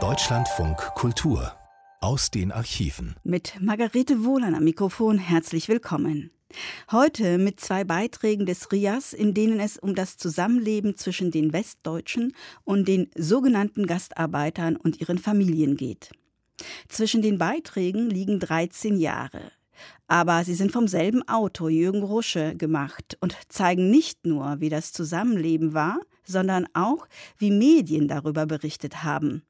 Deutschlandfunk Kultur aus den Archiven. Mit Margarete Wohlan am Mikrofon herzlich willkommen. Heute mit zwei Beiträgen des RIAS, in denen es um das Zusammenleben zwischen den Westdeutschen und den sogenannten Gastarbeitern und ihren Familien geht. Zwischen den Beiträgen liegen 13 Jahre. Aber sie sind vom selben Autor Jürgen Rusche gemacht und zeigen nicht nur, wie das Zusammenleben war, sondern auch, wie Medien darüber berichtet haben.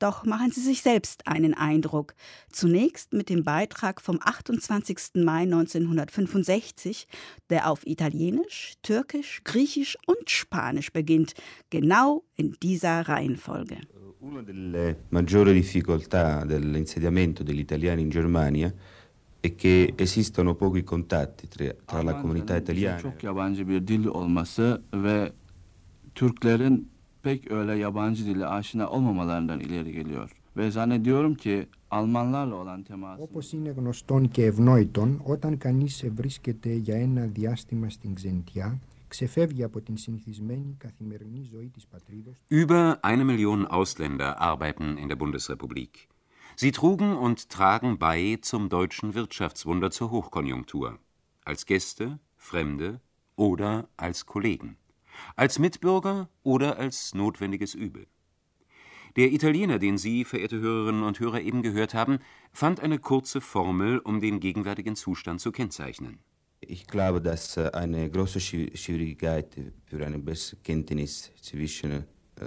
Doch machen Sie sich selbst einen Eindruck. Zunächst mit dem Beitrag vom 28. Mai 1965, der auf Italienisch, Türkisch, Griechisch und Spanisch beginnt, genau in dieser Reihenfolge. Una delle maggiori difficoltà dell'insediamento degli italiani in Germania è che esistono pochi contatti tra, tra la comunità italiana. Çok yabancı bir dil olması ve Türklerin pek öyle yabancı dile aşina olmamalarından ileri geliyor. Ve zannediyorum ki Almanlarla olan teması... Όπως είναι γνωστόν και ευνόητον, όταν κανείς βρίσκεται για ένα διάστημα στην Ξεντιά, ξεφεύγει από την συνηθισμένη καθημερινή ζωή της πατρίδος. Über eine Million Ausländer arbeiten in der Bundesrepublik. Sie trugen und tragen bei zum deutschen Wirtschaftswunder zur Hochkonjunktur. Als Gäste, Fremde oder als Kollegen als Mitbürger oder als notwendiges Übel. Der Italiener, den Sie, verehrte Hörerinnen und Hörer, eben gehört haben, fand eine kurze Formel, um den gegenwärtigen Zustand zu kennzeichnen. Ich glaube, dass äh, eine große Schwierigkeit für eine bessere Kenntnis zwischen äh,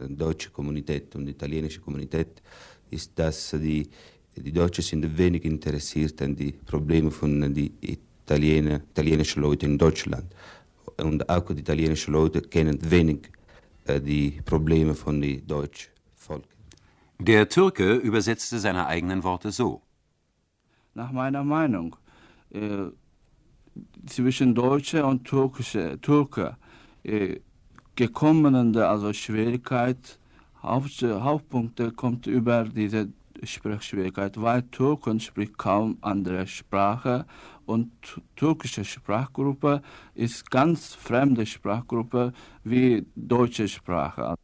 deutscher Kommunität und italienischer Kommunität ist, dass die, die Deutschen sind wenig interessiert an die Probleme von den Italiener, italienischen Leuten in Deutschland und auch die italienischen Leute kennen wenig die Probleme von den deutschen Volk. Der Türke übersetzte seine eigenen Worte so. Nach meiner Meinung, äh, zwischen Deutsche und Türkische, Türke äh, gekommene also Schwierigkeit, Haupt, Hauptpunkte kommt über diese Sprechschwierigkeit, weil Türken spricht kaum andere Sprache und türkische Sprachgruppe ist ganz fremde Sprachgruppe wie deutsche Sprache.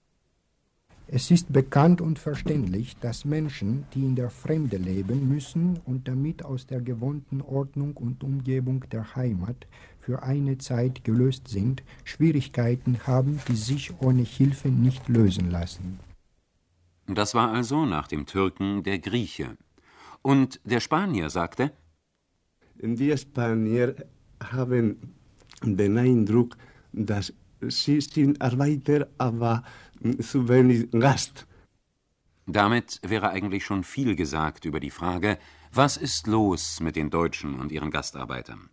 Es ist bekannt und verständlich, dass Menschen, die in der Fremde leben müssen und damit aus der gewohnten Ordnung und Umgebung der Heimat für eine Zeit gelöst sind, Schwierigkeiten haben, die sich ohne Hilfe nicht lösen lassen. Das war also nach dem Türken der Grieche. Und der Spanier sagte, die Spanier haben den Eindruck, dass sie sind Arbeiter, aber zu wenig Gast. Damit wäre eigentlich schon viel gesagt über die Frage, was ist los mit den Deutschen und ihren Gastarbeitern?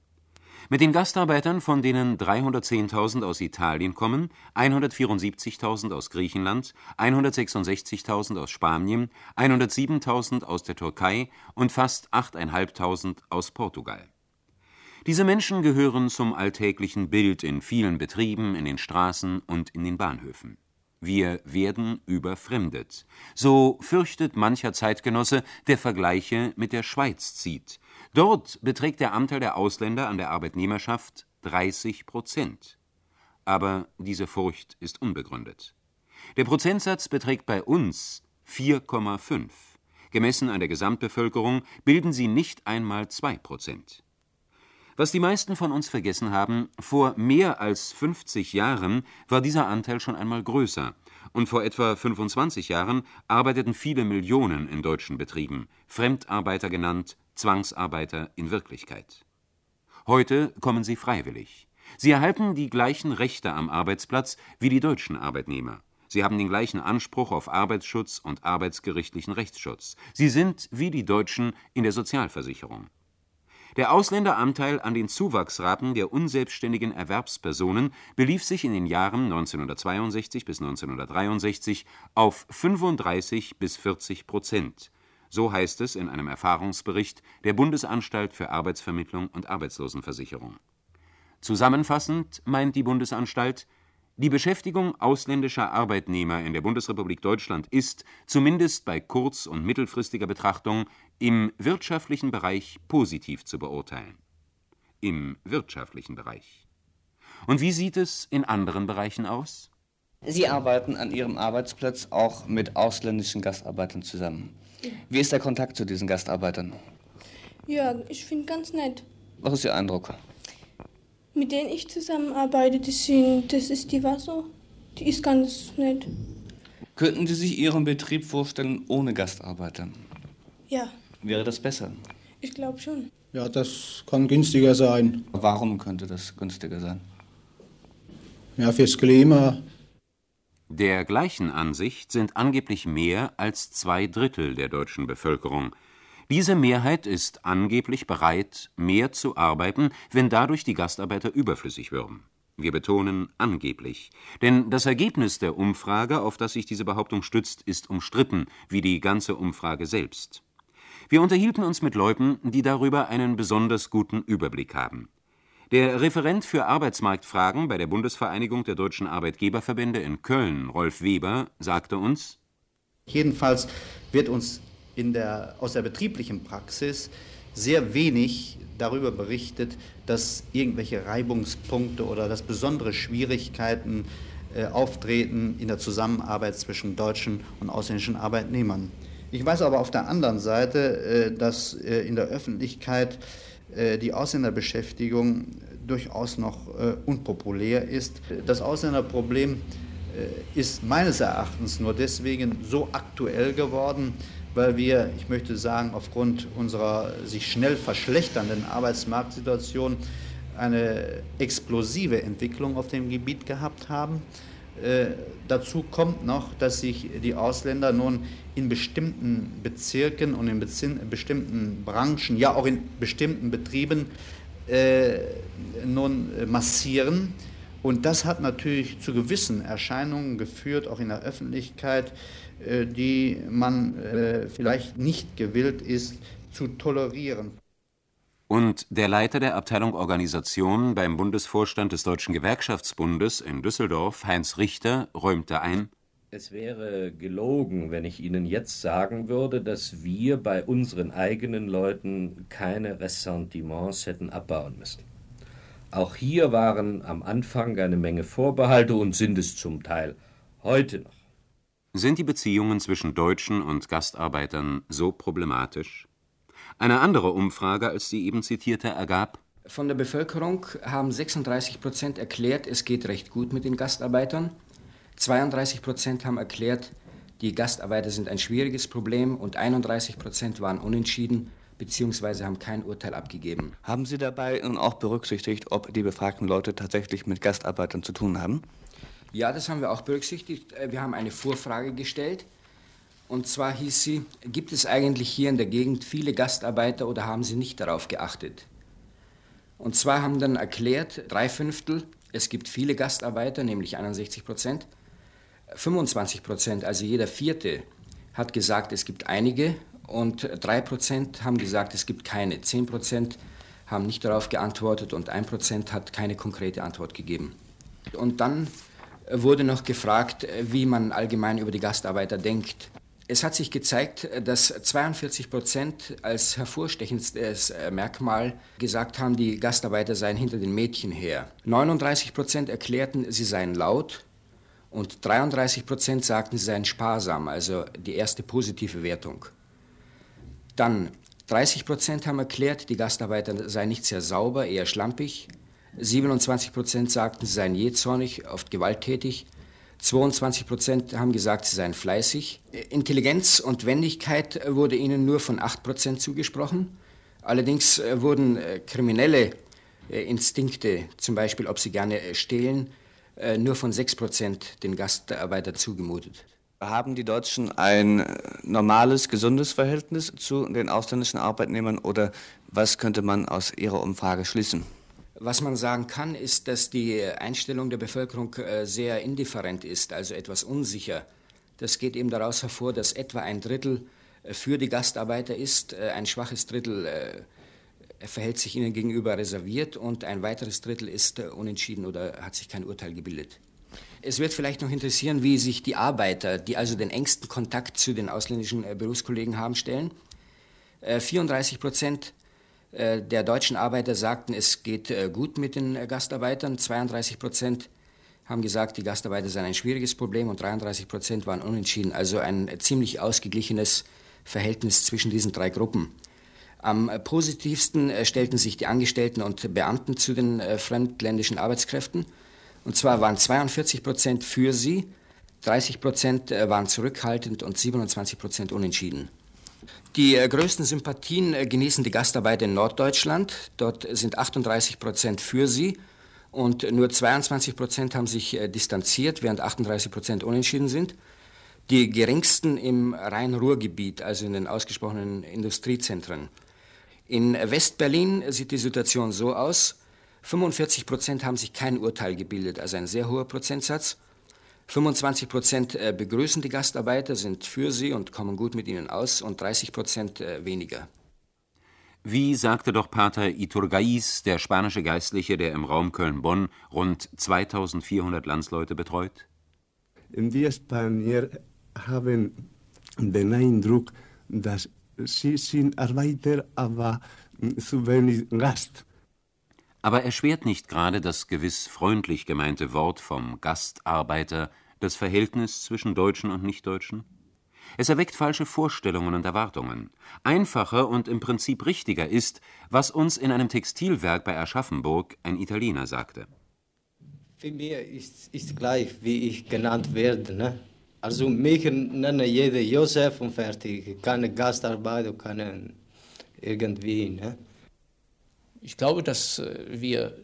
Mit den Gastarbeitern, von denen 310.000 aus Italien kommen, 174.000 aus Griechenland, 166.000 aus Spanien, 107.000 aus der Türkei und fast 8.500 aus Portugal. Diese Menschen gehören zum alltäglichen Bild in vielen Betrieben, in den Straßen und in den Bahnhöfen. Wir werden überfremdet. So fürchtet mancher Zeitgenosse, der Vergleiche mit der Schweiz zieht. Dort beträgt der Anteil der Ausländer an der Arbeitnehmerschaft 30 Prozent. Aber diese Furcht ist unbegründet. Der Prozentsatz beträgt bei uns 4,5. Gemessen an der Gesamtbevölkerung bilden sie nicht einmal 2 Prozent. Was die meisten von uns vergessen haben, vor mehr als 50 Jahren war dieser Anteil schon einmal größer, und vor etwa 25 Jahren arbeiteten viele Millionen in deutschen Betrieben, Fremdarbeiter genannt, Zwangsarbeiter in Wirklichkeit. Heute kommen sie freiwillig. Sie erhalten die gleichen Rechte am Arbeitsplatz wie die deutschen Arbeitnehmer. Sie haben den gleichen Anspruch auf Arbeitsschutz und arbeitsgerichtlichen Rechtsschutz. Sie sind, wie die Deutschen, in der Sozialversicherung. Der Ausländeranteil an den Zuwachsraten der unselbstständigen Erwerbspersonen belief sich in den Jahren 1962 bis 1963 auf 35 bis 40 Prozent so heißt es in einem Erfahrungsbericht der Bundesanstalt für Arbeitsvermittlung und Arbeitslosenversicherung. Zusammenfassend meint die Bundesanstalt, die Beschäftigung ausländischer Arbeitnehmer in der Bundesrepublik Deutschland ist, zumindest bei kurz- und mittelfristiger Betrachtung, im wirtschaftlichen Bereich positiv zu beurteilen. Im wirtschaftlichen Bereich. Und wie sieht es in anderen Bereichen aus? Sie arbeiten an Ihrem Arbeitsplatz auch mit ausländischen Gastarbeitern zusammen. Wie ist der Kontakt zu diesen Gastarbeitern? Ja, ich finde ganz nett. Was ist Ihr Eindruck? Mit denen ich zusammenarbeite, das, sind, das ist die Wasser. Die ist ganz nett. Könnten Sie sich Ihren Betrieb vorstellen ohne Gastarbeiter? Ja. Wäre das besser? Ich glaube schon. Ja, das kann günstiger sein. Warum könnte das günstiger sein? Ja, fürs Klima. Der gleichen Ansicht sind angeblich mehr als zwei Drittel der deutschen Bevölkerung. Diese Mehrheit ist angeblich bereit, mehr zu arbeiten, wenn dadurch die Gastarbeiter überflüssig würden. Wir betonen angeblich, denn das Ergebnis der Umfrage, auf das sich diese Behauptung stützt, ist umstritten, wie die ganze Umfrage selbst. Wir unterhielten uns mit Leuten, die darüber einen besonders guten Überblick haben. Der Referent für Arbeitsmarktfragen bei der Bundesvereinigung der deutschen Arbeitgeberverbände in Köln, Rolf Weber, sagte uns: Jedenfalls wird uns der, aus der betrieblichen Praxis sehr wenig darüber berichtet, dass irgendwelche Reibungspunkte oder dass besondere Schwierigkeiten äh, auftreten in der Zusammenarbeit zwischen deutschen und ausländischen Arbeitnehmern. Ich weiß aber auf der anderen Seite, äh, dass äh, in der Öffentlichkeit die Ausländerbeschäftigung durchaus noch unpopulär ist. Das Ausländerproblem ist meines Erachtens nur deswegen so aktuell geworden, weil wir, ich möchte sagen, aufgrund unserer sich schnell verschlechternden Arbeitsmarktsituation eine explosive Entwicklung auf dem Gebiet gehabt haben. Äh, dazu kommt noch, dass sich die Ausländer nun in bestimmten Bezirken und in bestimmten Branchen, ja auch in bestimmten Betrieben äh, nun massieren. Und das hat natürlich zu gewissen Erscheinungen geführt, auch in der Öffentlichkeit, äh, die man äh, vielleicht nicht gewillt ist zu tolerieren. Und der Leiter der Abteilung Organisation beim Bundesvorstand des Deutschen Gewerkschaftsbundes in Düsseldorf, Heinz Richter, räumte ein, es wäre gelogen, wenn ich Ihnen jetzt sagen würde, dass wir bei unseren eigenen Leuten keine Ressentiments hätten abbauen müssen. Auch hier waren am Anfang eine Menge Vorbehalte und sind es zum Teil heute noch. Sind die Beziehungen zwischen Deutschen und Gastarbeitern so problematisch? Eine andere Umfrage als die eben zitierte ergab, von der Bevölkerung haben 36 Prozent erklärt, es geht recht gut mit den Gastarbeitern. 32 Prozent haben erklärt, die Gastarbeiter sind ein schwieriges Problem und 31 Prozent waren unentschieden bzw. haben kein Urteil abgegeben. Haben Sie dabei auch berücksichtigt, ob die befragten Leute tatsächlich mit Gastarbeitern zu tun haben? Ja, das haben wir auch berücksichtigt. Äh, wir haben eine Vorfrage gestellt. Und zwar hieß sie, gibt es eigentlich hier in der Gegend viele Gastarbeiter oder haben Sie nicht darauf geachtet? Und zwar haben dann erklärt, drei Fünftel, es gibt viele Gastarbeiter, nämlich 61 Prozent. 25 Prozent, also jeder Vierte, hat gesagt, es gibt einige. Und drei Prozent haben gesagt, es gibt keine. Zehn Prozent haben nicht darauf geantwortet und ein Prozent hat keine konkrete Antwort gegeben. Und dann wurde noch gefragt, wie man allgemein über die Gastarbeiter denkt. Es hat sich gezeigt, dass 42 Prozent als hervorstechendstes äh, Merkmal gesagt haben, die Gastarbeiter seien hinter den Mädchen her. 39 Prozent erklärten, sie seien laut und 33 Prozent sagten, sie seien sparsam, also die erste positive Wertung. Dann 30 Prozent haben erklärt, die Gastarbeiter seien nicht sehr sauber, eher schlampig. 27 Prozent sagten, sie seien jähzornig, oft gewalttätig. 22 Prozent haben gesagt, sie seien fleißig. Intelligenz und Wendigkeit wurde ihnen nur von 8 Prozent zugesprochen. Allerdings äh, wurden äh, kriminelle äh, Instinkte, zum Beispiel ob sie gerne stehlen, nur von 6 Prozent den Gastarbeiter zugemutet. Haben die Deutschen ein normales, gesundes Verhältnis zu den ausländischen Arbeitnehmern oder was könnte man aus Ihrer Umfrage schließen? Was man sagen kann, ist, dass die Einstellung der Bevölkerung äh, sehr indifferent ist, also etwas unsicher. Das geht eben daraus hervor, dass etwa ein Drittel äh, für die Gastarbeiter ist, äh, ein schwaches Drittel verhält sich ihnen gegenüber reserviert und ein weiteres Drittel ist unentschieden oder hat sich kein Urteil gebildet. Es wird vielleicht noch interessieren, wie sich die Arbeiter, die also den engsten Kontakt zu den ausländischen Berufskollegen haben, stellen. 34 Prozent der deutschen Arbeiter sagten, es geht äh, gut mit den äh, Gastarbeitern. 32 Prozent haben gesagt, die Gastarbeiter seien ein schwieriges Problem und 33 Prozent waren unentschieden. Also ein ziemlich ausgeglichenes Verhältnis zwischen diesen drei Gruppen. Am positivsten äh, stellten sich die Angestellten und Beamten zu den äh, fremdländischen Arbeitskräften. Und zwar waren 42 Prozent für sie, 30 Prozent äh, waren zurückhaltend und 27 Prozent unentschieden. Die größten Sympathien genießen die Gastarbeiter in Norddeutschland. Dort sind 38 Prozent für sie und nur 22 Prozent haben sich distanziert, während 38 Prozent unentschieden sind. Die geringsten im Rhein-Ruhr-Gebiet, also in den ausgesprochenen Industriezentren. In West-Berlin sieht die Situation so aus. 45 Prozent haben sich kein Urteil gebildet, also ein sehr hoher Prozentsatz. 25 Prozent äh, begrüßen die Gastarbeiter, sind für sie und kommen gut mit ihnen aus und 30 Prozent äh, weniger. Wie sagte doch Pater Iturgaiz, der spanische Geistliche, der im Raum Köln-Bonn rund 2400 Landsleute betreut? Wir Spanier haben den Eindruck, dass sie sind Arbeiter, aber zu wenig Gast. Aber erschwert nicht gerade das gewiss freundlich gemeinte Wort vom Gastarbeiter das Verhältnis zwischen Deutschen und Nichtdeutschen? Es erweckt falsche Vorstellungen und Erwartungen. Einfacher und im Prinzip richtiger ist, was uns in einem Textilwerk bei Aschaffenburg ein Italiener sagte. Für mich ist es gleich, wie ich genannt werde. Ne? Also mich nenne jeder Josef und fertig. Keine Gastarbeit und keine irgendwie. Ne? Ich glaube, dass äh, wir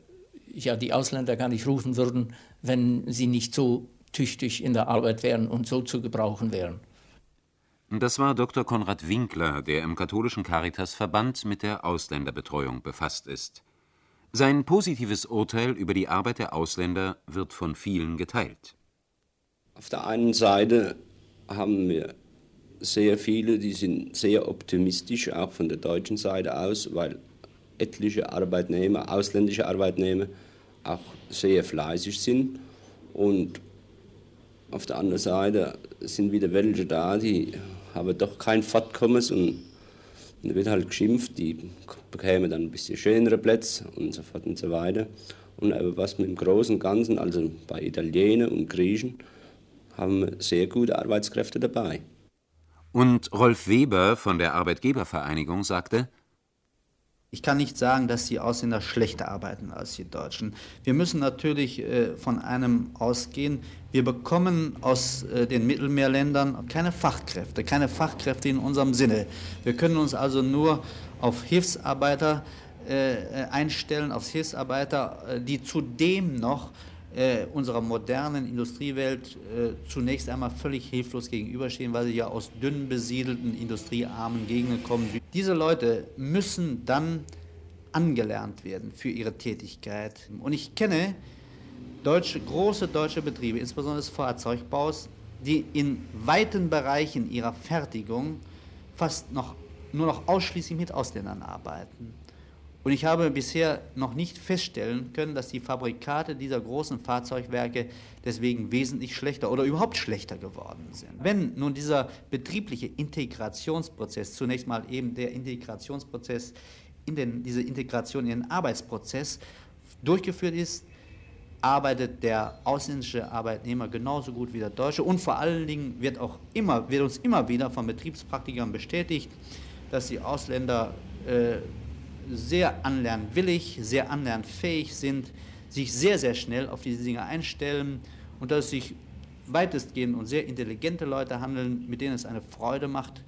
ja die Ausländer gar nicht rufen würden, wenn sie nicht so tüchtig in der Arbeit wären und so zu gebrauchen wären. Das war Dr. Konrad Winkler, der im katholischen Caritasverband mit der Ausländerbetreuung befasst ist. Sein positives Urteil über die Arbeit der Ausländer wird von vielen geteilt. Auf der einen Seite haben wir sehr viele, die sind sehr optimistisch, auch von der deutschen Seite aus, weil etliche Arbeitnehmer, ausländische Arbeitnehmer, auch sehr fleißig sind. Und auf der anderen Seite sind wieder welche da, die haben doch kein Fortkommen und da wird halt geschimpft, die bekämen dann ein bisschen schönere Plätze und so fort und so weiter. Und was mit dem Großen und Ganzen, also bei Italienern und Griechen, haben sehr gute Arbeitskräfte dabei. Und Rolf Weber von der Arbeitgebervereinigung sagte, ich kann nicht sagen, dass die Ausländer schlechter arbeiten als die Deutschen. Wir müssen natürlich äh, von einem ausgehen. Wir bekommen aus äh, den Mittelmeerländern keine Fachkräfte, keine Fachkräfte in unserem Sinne. Wir können uns also nur auf Hilfsarbeiter äh, einstellen, auf Hilfsarbeiter, äh, die zudem noch äh, unserer modernen Industriewelt äh, zunächst einmal völlig hilflos gegenüberstehen, weil sie ja aus dünn besiedelten, industriearmen Gegenden kommen. Diese Leute müssen dann angelernt werden für ihre Tätigkeit. Und ich kenne deutsche, große deutsche Betriebe, insbesondere des Fahrzeugbaus, die in weiten Bereichen ihrer Fertigung fast noch, nur noch ausschließlich mit Ausländern arbeiten. Und ich habe bisher noch nicht feststellen können, dass die Fabrikate dieser großen Fahrzeugwerke deswegen wesentlich schlechter oder überhaupt schlechter geworden sind. Wenn nun dieser betriebliche Integrationsprozess, zunächst mal eben der Integrationsprozess in den, diese Integration in den Arbeitsprozess durchgeführt ist, arbeitet der ausländische Arbeitnehmer genauso gut wie der deutsche und vor allen Dingen wird auch immer, wird uns immer wieder von Betriebspraktikern bestätigt, dass die Ausländer äh, sehr anlernwillig, sehr anlernfähig sind, sich sehr, sehr schnell auf diese Dinge einstellen und dass es sich weitestgehend und sehr intelligente Leute handeln, mit denen es eine Freude macht,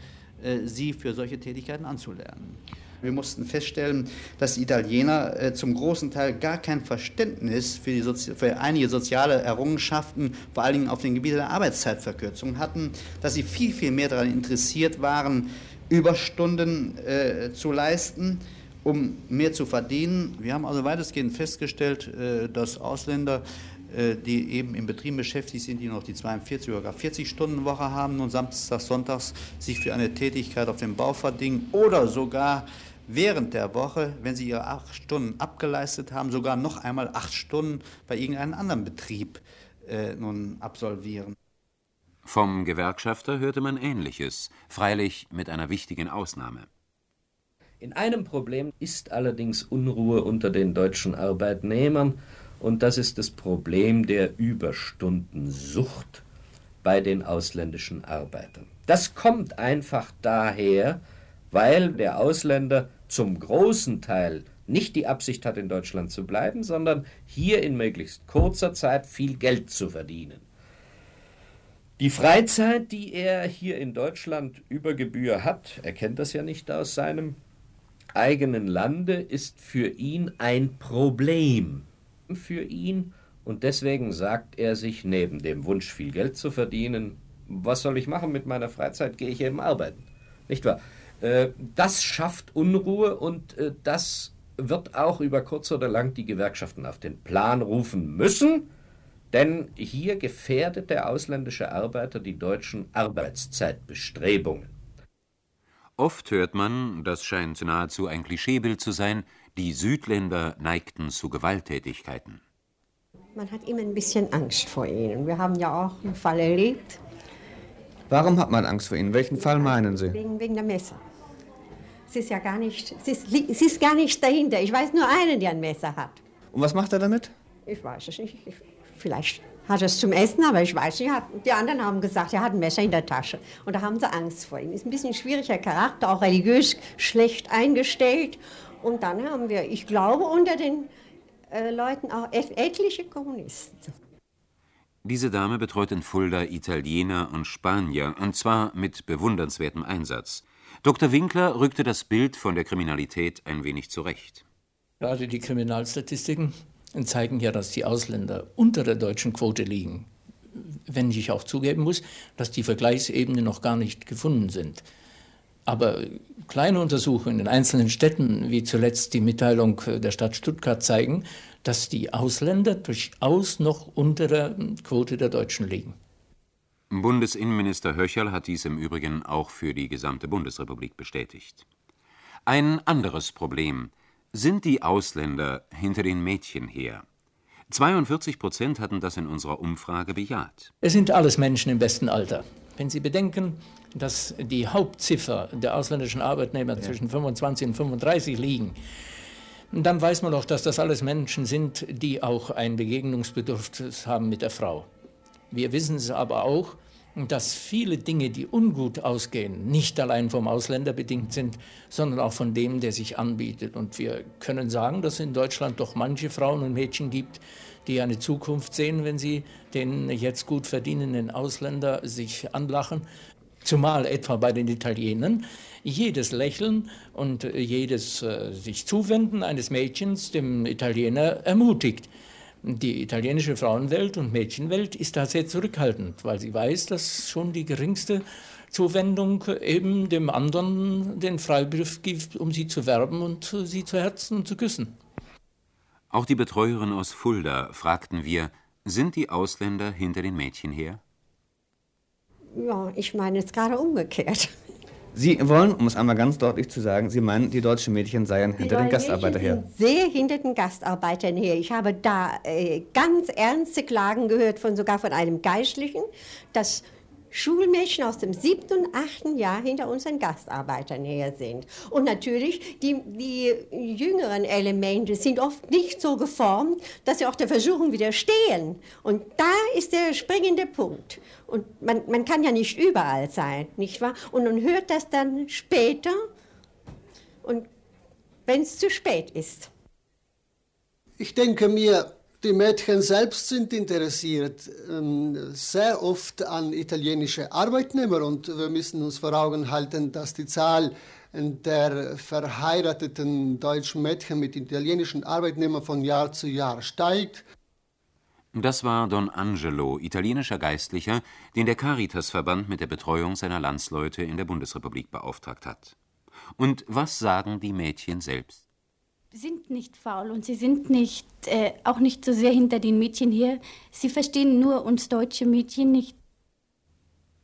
äh, sie für solche Tätigkeiten anzulernen. Wir mussten feststellen, dass die Italiener äh, zum großen Teil gar kein Verständnis für, für, einige soziale Errungenschaften, vor allen Dingen auf dem Gebiet der Arbeitszeitverkürzung hatten, dass sie viel, viel mehr daran interessiert waren, Überstunden äh, zu leisten um mehr zu verdienen. Wir haben also weitestgehend festgestellt, äh, dass Ausländer, äh, die eben in Betrieben beschäftigt sind, die noch die 42 oder gar 40 Stunden Woche haben und samstags, sonntags sich für eine Tätigkeit auf dem Bau verdienen oder sogar während der Woche, wenn sie ihre acht Stunden abgeleistet haben, sogar noch einmal acht Stunden bei irgendeinem anderen Betrieb äh, nun absolvieren. Vom Gewerkschafter hörte man Ähnliches, freilich mit einer wichtigen Ausnahme. In einem Problem ist allerdings Unruhe unter den deutschen Arbeitnehmern, und das ist das Problem der Überstundensucht bei den ausländischen Arbeitern. Das kommt einfach daher, weil der Ausländer zum großen Teil nicht die Absicht hat, in Deutschland zu bleiben, sondern hier in möglichst kurzer Zeit viel Geld zu verdienen. Die Freizeit, die er hier in Deutschland über Gebühr hat, er kennt das ja nicht aus seinem eigenen Lande, ist für ihn ein Problem. Für ihn und deswegen sagt er sich, neben dem Wunsch, viel Geld zu verdienen, was soll ich machen mit meiner Freizeit, gehe ich eben arbeiten. Nicht wahr? Äh, das schafft Unruhe und äh, das wird auch über kurz oder lang die Gewerkschaften auf den Plan rufen müssen, denn hier gefährdet der ausländische Arbeiter die deutschen Arbeitszeitbestrebungen. Oft hört man, das scheint nahezu ein Klischeebild zu sein, die Südländer neigten zu Gewalttätigkeiten. Man hat immer ein bisschen Angst vor ihnen. Wir haben ja auch einen Fall erlebt. Warum hat man Angst vor ihnen? Welchen Fall meinen Sie? Wegen, wegen der Messer. Es ist ja gar nicht, es ist, es ist gar nichts dahinter. Ich weiß nur einen, der ein Messer hat. Und was macht er damit? Ich weiß es nicht. Vielleicht hat er es zum Essen, aber ich weiß nicht. Die anderen haben gesagt, er hat ein Messer in der Tasche. Und da haben sie Angst vor ihm. Ist ein bisschen ein schwieriger Charakter, auch religiös schlecht eingestellt. Und dann haben wir, ich glaube, unter den äh, Leuten auch etliche Kommunisten. Diese Dame betreut in Fulda Italiener und Spanier, und zwar mit bewundernswertem Einsatz. Dr. Winkler rückte das Bild von der Kriminalität ein wenig zurecht. Gerade die Kriminalstatistiken zeigen ja, dass die Ausländer unter der deutschen Quote liegen. Wenn ich auch zugeben muss, dass die Vergleichsebenen noch gar nicht gefunden sind. Aber kleine Untersuchungen in einzelnen Städten, wie zuletzt die Mitteilung der Stadt Stuttgart, zeigen, dass die Ausländer durchaus noch unter der Quote der Deutschen liegen. Bundesinnenminister Höcherl hat dies im Übrigen auch für die gesamte Bundesrepublik bestätigt. Ein anderes Problem sind die Ausländer hinter den Mädchen her. 42 Prozent hatten das in unserer Umfrage bejaht. Es sind alles Menschen im besten Alter. Wenn Sie bedenken, dass die Hauptziffer der ausländischen Arbeitnehmer ja. zwischen 25 und 35 liegen, dann weiß man doch, dass das alles Menschen sind, die auch ein Begegnungsbedürfnis haben mit der Frau. Wir wissen es aber auch, dass viele Dinge, die ungut ausgehen, nicht allein vom Ausländer bedingt sind, sondern auch von dem, der sich anbietet. Und wir können sagen, dass es in Deutschland doch manche Frauen und Mädchen gibt, die eine Zukunft sehen, wenn sie den jetzt gut verdienenden Ausländer sich anlachen. Zumal etwa bei den Italienern jedes Lächeln und jedes äh, sich Zuwenden eines Mädchens dem Italiener ermutigt. Die italienische Frauenwelt und Mädchenwelt ist da sehr zurückhaltend, weil sie weiß, dass schon die geringste Zuwendung eben dem anderen den Freibegriff gibt, um sie zu werben und sie zu herzen und zu küssen. Auch die Betreuerin aus Fulda fragten wir, sind die Ausländer hinter den Mädchen her? Ja, ich meine jetzt gerade umgekehrt. Sie wollen, um es einmal ganz deutlich zu sagen, Sie meinen, die deutschen Mädchen seien die hinter den Gastarbeitern her. Sehr hinter den Gastarbeitern her. Ich habe da äh, ganz ernste Klagen gehört, von sogar von einem Geistlichen, dass Schulmädchen aus dem siebten und achten Jahr hinter unseren Gastarbeitern her sind. Und natürlich, die, die jüngeren Elemente sind oft nicht so geformt, dass sie auch der Versuchung widerstehen. Und da ist der springende Punkt. Und man, man kann ja nicht überall sein, nicht wahr? Und man hört das dann später und wenn es zu spät ist. Ich denke mir, die Mädchen selbst sind interessiert ähm, sehr oft an italienische Arbeitnehmer und wir müssen uns vor Augen halten, dass die Zahl der verheirateten deutschen Mädchen mit italienischen Arbeitnehmern von Jahr zu Jahr steigt. Das war Don Angelo, italienischer Geistlicher, den der Caritasverband mit der Betreuung seiner Landsleute in der Bundesrepublik beauftragt hat. Und was sagen die Mädchen selbst? Sind nicht faul und sie sind nicht, äh, auch nicht so sehr hinter den Mädchen her. Sie verstehen nur uns deutsche Mädchen nicht.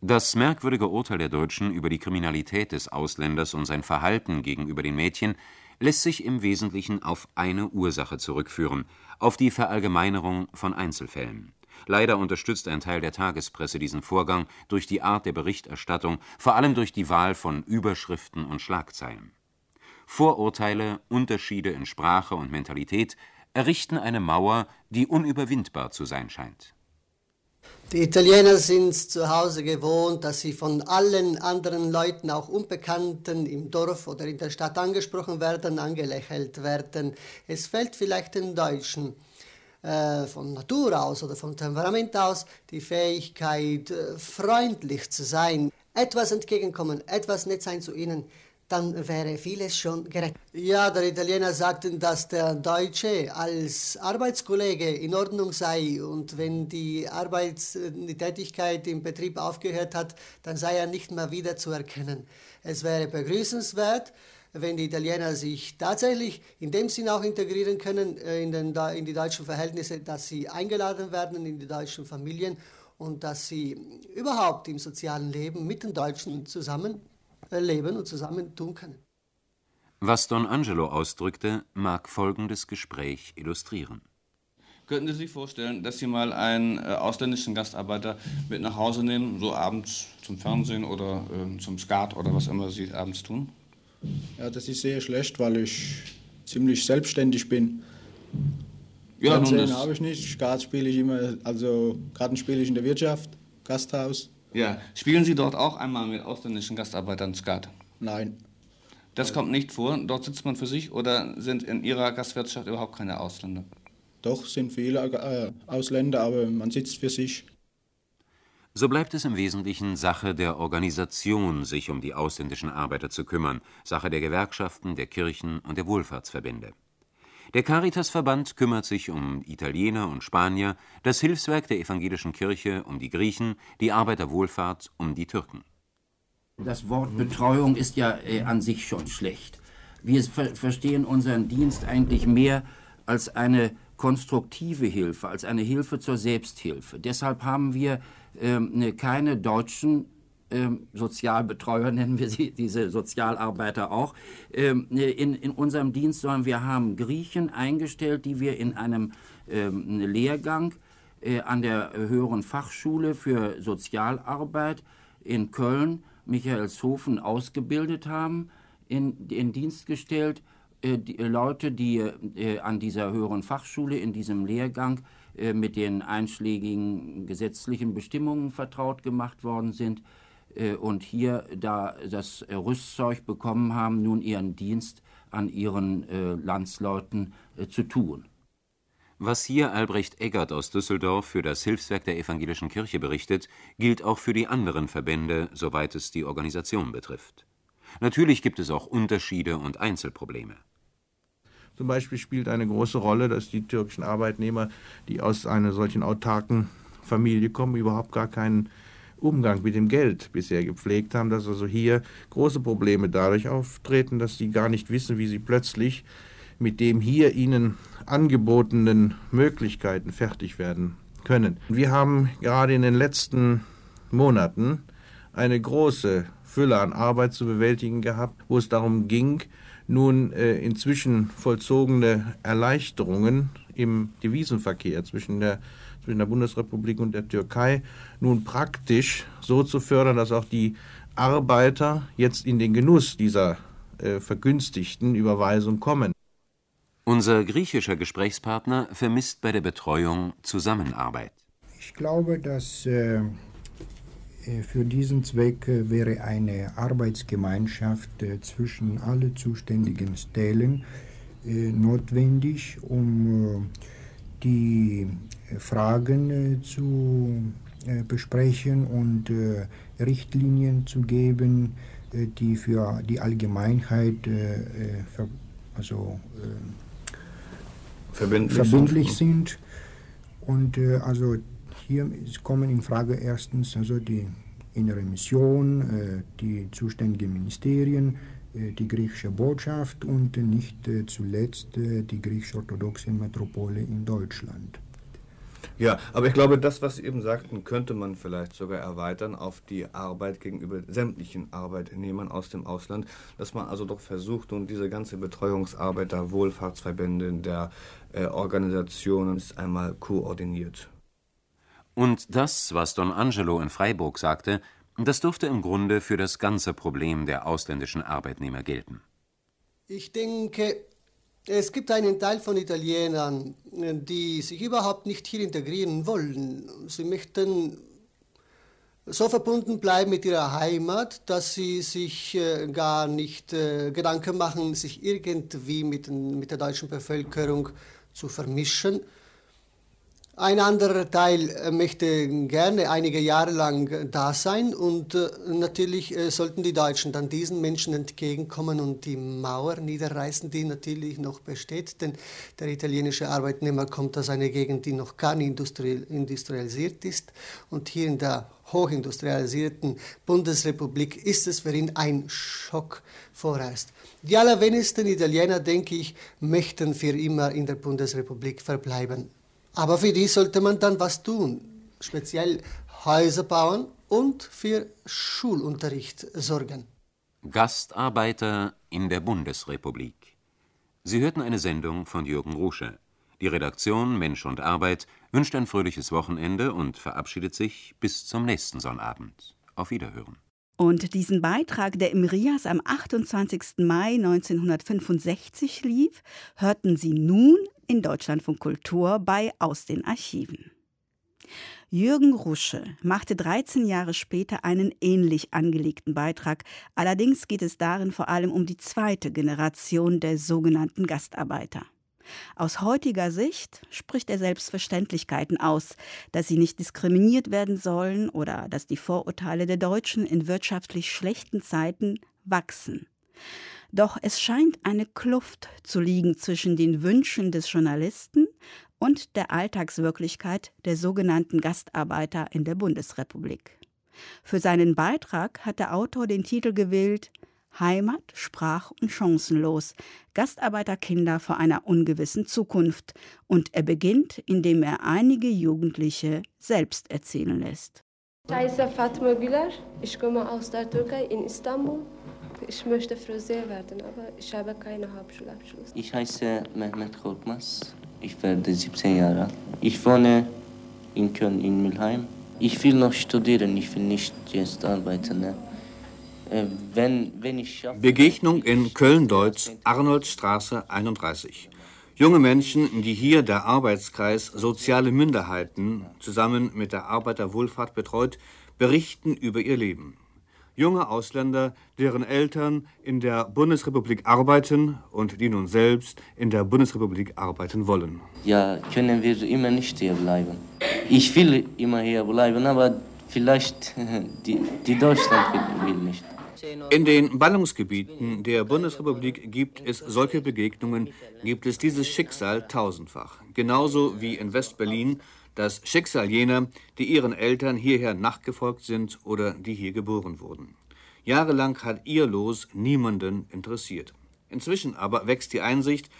Das merkwürdige Urteil der Deutschen über die Kriminalität des Ausländers und sein Verhalten gegenüber den Mädchen lässt sich im Wesentlichen auf eine Ursache zurückführen, auf die Verallgemeinerung von Einzelfällen. Leider unterstützt ein Teil der Tagespresse diesen Vorgang durch die Art der Berichterstattung, vor allem durch die Wahl von Überschriften und Schlagzeilen. Vorurteile, Unterschiede in Sprache und Mentalität errichten eine Mauer, die unüberwindbar zu sein scheint. Die Italiener sind zu Hause gewohnt, dass sie von allen anderen Leuten, auch Unbekannten im Dorf oder in der Stadt angesprochen werden, angelächelt werden. Es fällt vielleicht den Deutschen äh, von Natur aus oder vom Temperament aus die Fähigkeit, äh, freundlich zu sein, etwas entgegenkommen, etwas nett sein zu ihnen dann wäre vieles schon gerecht. Ja, der Italiener sagte, dass der Deutsche als Arbeitskollege in Ordnung sei und wenn die Arbeits die Tätigkeit im Betrieb aufgehört hat, dann sei er nicht mehr wiederzuerkennen. Es wäre begrüßenswert, wenn die Italiener sich tatsächlich in dem Sinn auch integrieren können äh, in, den, in die deutschen Verhältnisse, dass sie eingeladen werden in die deutschen Familien und dass sie überhaupt im sozialen Leben mit den Deutschen zusammen leben und zusammen tun können. Was Don Angelo ausdrückte, mag folgendes Gespräch illustrieren. Könnten Sie sich vorstellen, dass Sie mal einen äh, ausländischen Gastarbeiter mit nach Hause nehmen, so abends zum Fernsehen oder äh, zum Skat oder was immer Sie abends tun? Ja, das ist sehr schlecht, weil ich ziemlich selbstständig bin. Ja, Fernsehen habe ich nicht, Skat spiele ich immer, also Karten spiele ich in der Wirtschaft, Gasthaus. Ja, spielen Sie dort auch einmal mit ausländischen Gastarbeitern Skat? Nein. Das kommt nicht vor. Dort sitzt man für sich oder sind in Ihrer Gastwirtschaft überhaupt keine Ausländer? Doch, sind viele äh, Ausländer, aber man sitzt für sich. So bleibt es im Wesentlichen Sache der Organisation, sich um die ausländischen Arbeiter zu kümmern, Sache der Gewerkschaften, der Kirchen und der Wohlfahrtsverbände. Der Caritasverband kümmert sich um Italiener und Spanier, das Hilfswerk der evangelischen Kirche um die Griechen, die Arbeiterwohlfahrt um die Türken. Das Wort Betreuung ist ja äh, an sich schon schlecht. Wir ver verstehen unseren Dienst eigentlich mehr als eine konstruktive Hilfe, als eine Hilfe zur Selbsthilfe. Deshalb haben wir ne, keine deutschen ähm, Sozialbetreuer, nennen wir sie, diese Sozialarbeiter auch, ähm, in, in unserem Dienst, sondern wir haben Griechen eingestellt, die wir in einem ähm, Lehrgang äh, an der höheren Fachschule für Sozialarbeit in Köln, Michaelshofen, ausgebildet haben, in, in Dienst gestellt. Äh, die Leute, die äh, an dieser höheren Fachschule, in diesem Lehrgang äh, mit den einschlägigen gesetzlichen Bestimmungen vertraut gemacht worden sind, äh, und hier da das Rüstzeug bekommen haben, nun ihren Dienst an ihren äh, Landsleuten äh, zu tun. Was hier Albrecht Eggert aus Düsseldorf für das Hilfswerk der Evangelischen Kirche berichtet, gilt auch für die anderen Verbände, soweit es die Organisation betrifft. Natürlich gibt es auch Unterschiede und Einzelprobleme. Zum Beispiel spielt eine große Rolle, dass die türkischen Arbeitnehmer, die aus einer solchen autarken Familie kommen, überhaupt gar keinen Umgang mit dem Geld bisher gepflegt haben, dass also hier große Probleme dadurch auftreten, dass sie gar nicht wissen, wie sie plötzlich mit dem hier ihnen angebotenen Möglichkeiten fertig werden können. Wir haben gerade in den letzten Monaten eine große Fülle an Arbeit zu bewältigen gehabt, wo es darum ging, nun äh, inzwischen vollzogene Erleichterungen im Devisenverkehr zwischen der zwischen der Bundesrepublik und der Türkei nun praktisch so zu fördern, dass auch die Arbeiter jetzt in den Genuss dieser äh, vergünstigten Überweisung kommen. Unser griechischer Gesprächspartner vermisst bei der Betreuung Zusammenarbeit. Ich glaube, dass äh, äh für diesen Zweck äh, wäre eine Arbeitsgemeinschaft äh, zwischen alle zuständigen Stellen äh, notwendig, um die Fragen äh, zu äh, besprechen und äh, Richtlinien zu geben, die für die Allgemeinheit also, verbindlich, verbindlich sind. Und also hier kommen in Frage erstens also die innere Mission, die zuständigen Ministerien, die griechische Botschaft und nicht zuletzt die griechisch-orthodoxe Metropole in Deutschland. Ja, aber ich glaube, das, was Sie eben sagten, könnte man vielleicht sogar erweitern auf die Arbeit gegenüber sämtlichen Arbeitnehmern aus dem Ausland, dass man also doch versucht und diese ganze Betreuungsarbeit der Wohlfahrtsverbände, der äh, Organisationen ist einmal koordiniert. Und das, was Don Angelo in Freiburg sagte, das dürfte im Grunde für das ganze Problem der ausländischen Arbeitnehmer gelten. Ich denke, Es gibt einen Teil von Italienern, die sich überhaupt nicht hier integrieren wollen. Sie möchten so verbunden bleiben mit ihrer Heimat, dass sie sich äh, gar nicht äh, Gedanken machen, sich irgendwie mit, mit der deutschen Bevölkerung zu vermischen. Ein anderer Teil äh, möchte gerne einige Jahre lang da sein und äh, natürlich äh, sollten die Deutschen dann diesen Menschen entgegenkommen und die Mauer niederreißen, die natürlich noch besteht, denn der italienische Arbeitnehmer kommt aus einer Gegend, die noch gar nicht industrialisiert ist und hier in der hochindustrialisierten Bundesrepublik ist es für ihn ein Schock vorerst. Die allerwenigsten Italiener, denke ich, möchten für immer in der Bundesrepublik verbleiben. Aber für die sollte man dann was tun, speziell Häuser bauen und für Schulunterricht sorgen. Gastarbeiter in der Bundesrepublik. Sie hörten eine Sendung von Jürgen Rusche. Die Redaktion Mensch und Arbeit wünscht ein fröhliches Wochenende und verabschiedet sich bis zum nächsten Sonnabend. Auf Wiederhören. Und diesen Beitrag, der im Rias am 28. Mai 1965 lief, hörten Sie nun in Deutschlandfunk Kultur bei Aus den Archiven. Jürgen Rusche machte 13 Jahre später einen ähnlich angelegten Beitrag. Allerdings geht es darin vor allem um die zweite Generation der sogenannten Gastarbeiter. Aus heutiger Sicht spricht er Selbstverständlichkeiten aus, dass sie nicht diskriminiert werden sollen oder dass die Vorurteile der Deutschen in wirtschaftlich schlechten Zeiten wachsen. Doch es scheint eine Kluft zu liegen zwischen den Wünschen des Journalisten und der Alltagswirklichkeit der sogenannten Gastarbeiter in der Bundesrepublik. Für seinen Beitrag hat der Autor den Titel gewählt Heimat, sprach und chancenlos. Gastarbeiterkinder vor einer ungewissen Zukunft. Und er beginnt, indem er einige Jugendliche selbst erzählen lässt. Ich heiße Fatma Güler. Ich komme aus der Türkei in Istanbul. Ich möchte Friseur werden, aber ich habe keinen Hauptschulabschluss. Ich heiße Mehmet Korkmaz. Ich werde 17 Jahre alt. Ich wohne in Köln, in Mülheim. Ich will noch studieren, ich will nicht jetzt arbeiten. Ne? Begegnung in Köln-Deutz, Arnoldstraße 31. Junge Menschen, die hier der Arbeitskreis Soziale Minderheiten zusammen mit der Arbeiterwohlfahrt betreut, berichten über ihr Leben junge Ausländer, deren Eltern in der Bundesrepublik arbeiten und die nun selbst in der Bundesrepublik arbeiten wollen. Ja, können wir immer nicht hier bleiben. Ich will immer hier bleiben, aber vielleicht die, die Deutschland will, will nicht. In den Ballungsgebieten der Bundesrepublik gibt es solche Begegnungen, gibt es dieses Schicksal tausendfach. Genauso wie in West-Berlin das Schicksal jener, die ihren Eltern hierher nachgefolgt sind oder die hier geboren wurden. Jahrelang hat ihr Los niemanden interessiert. Inzwischen aber wächst die Einsicht,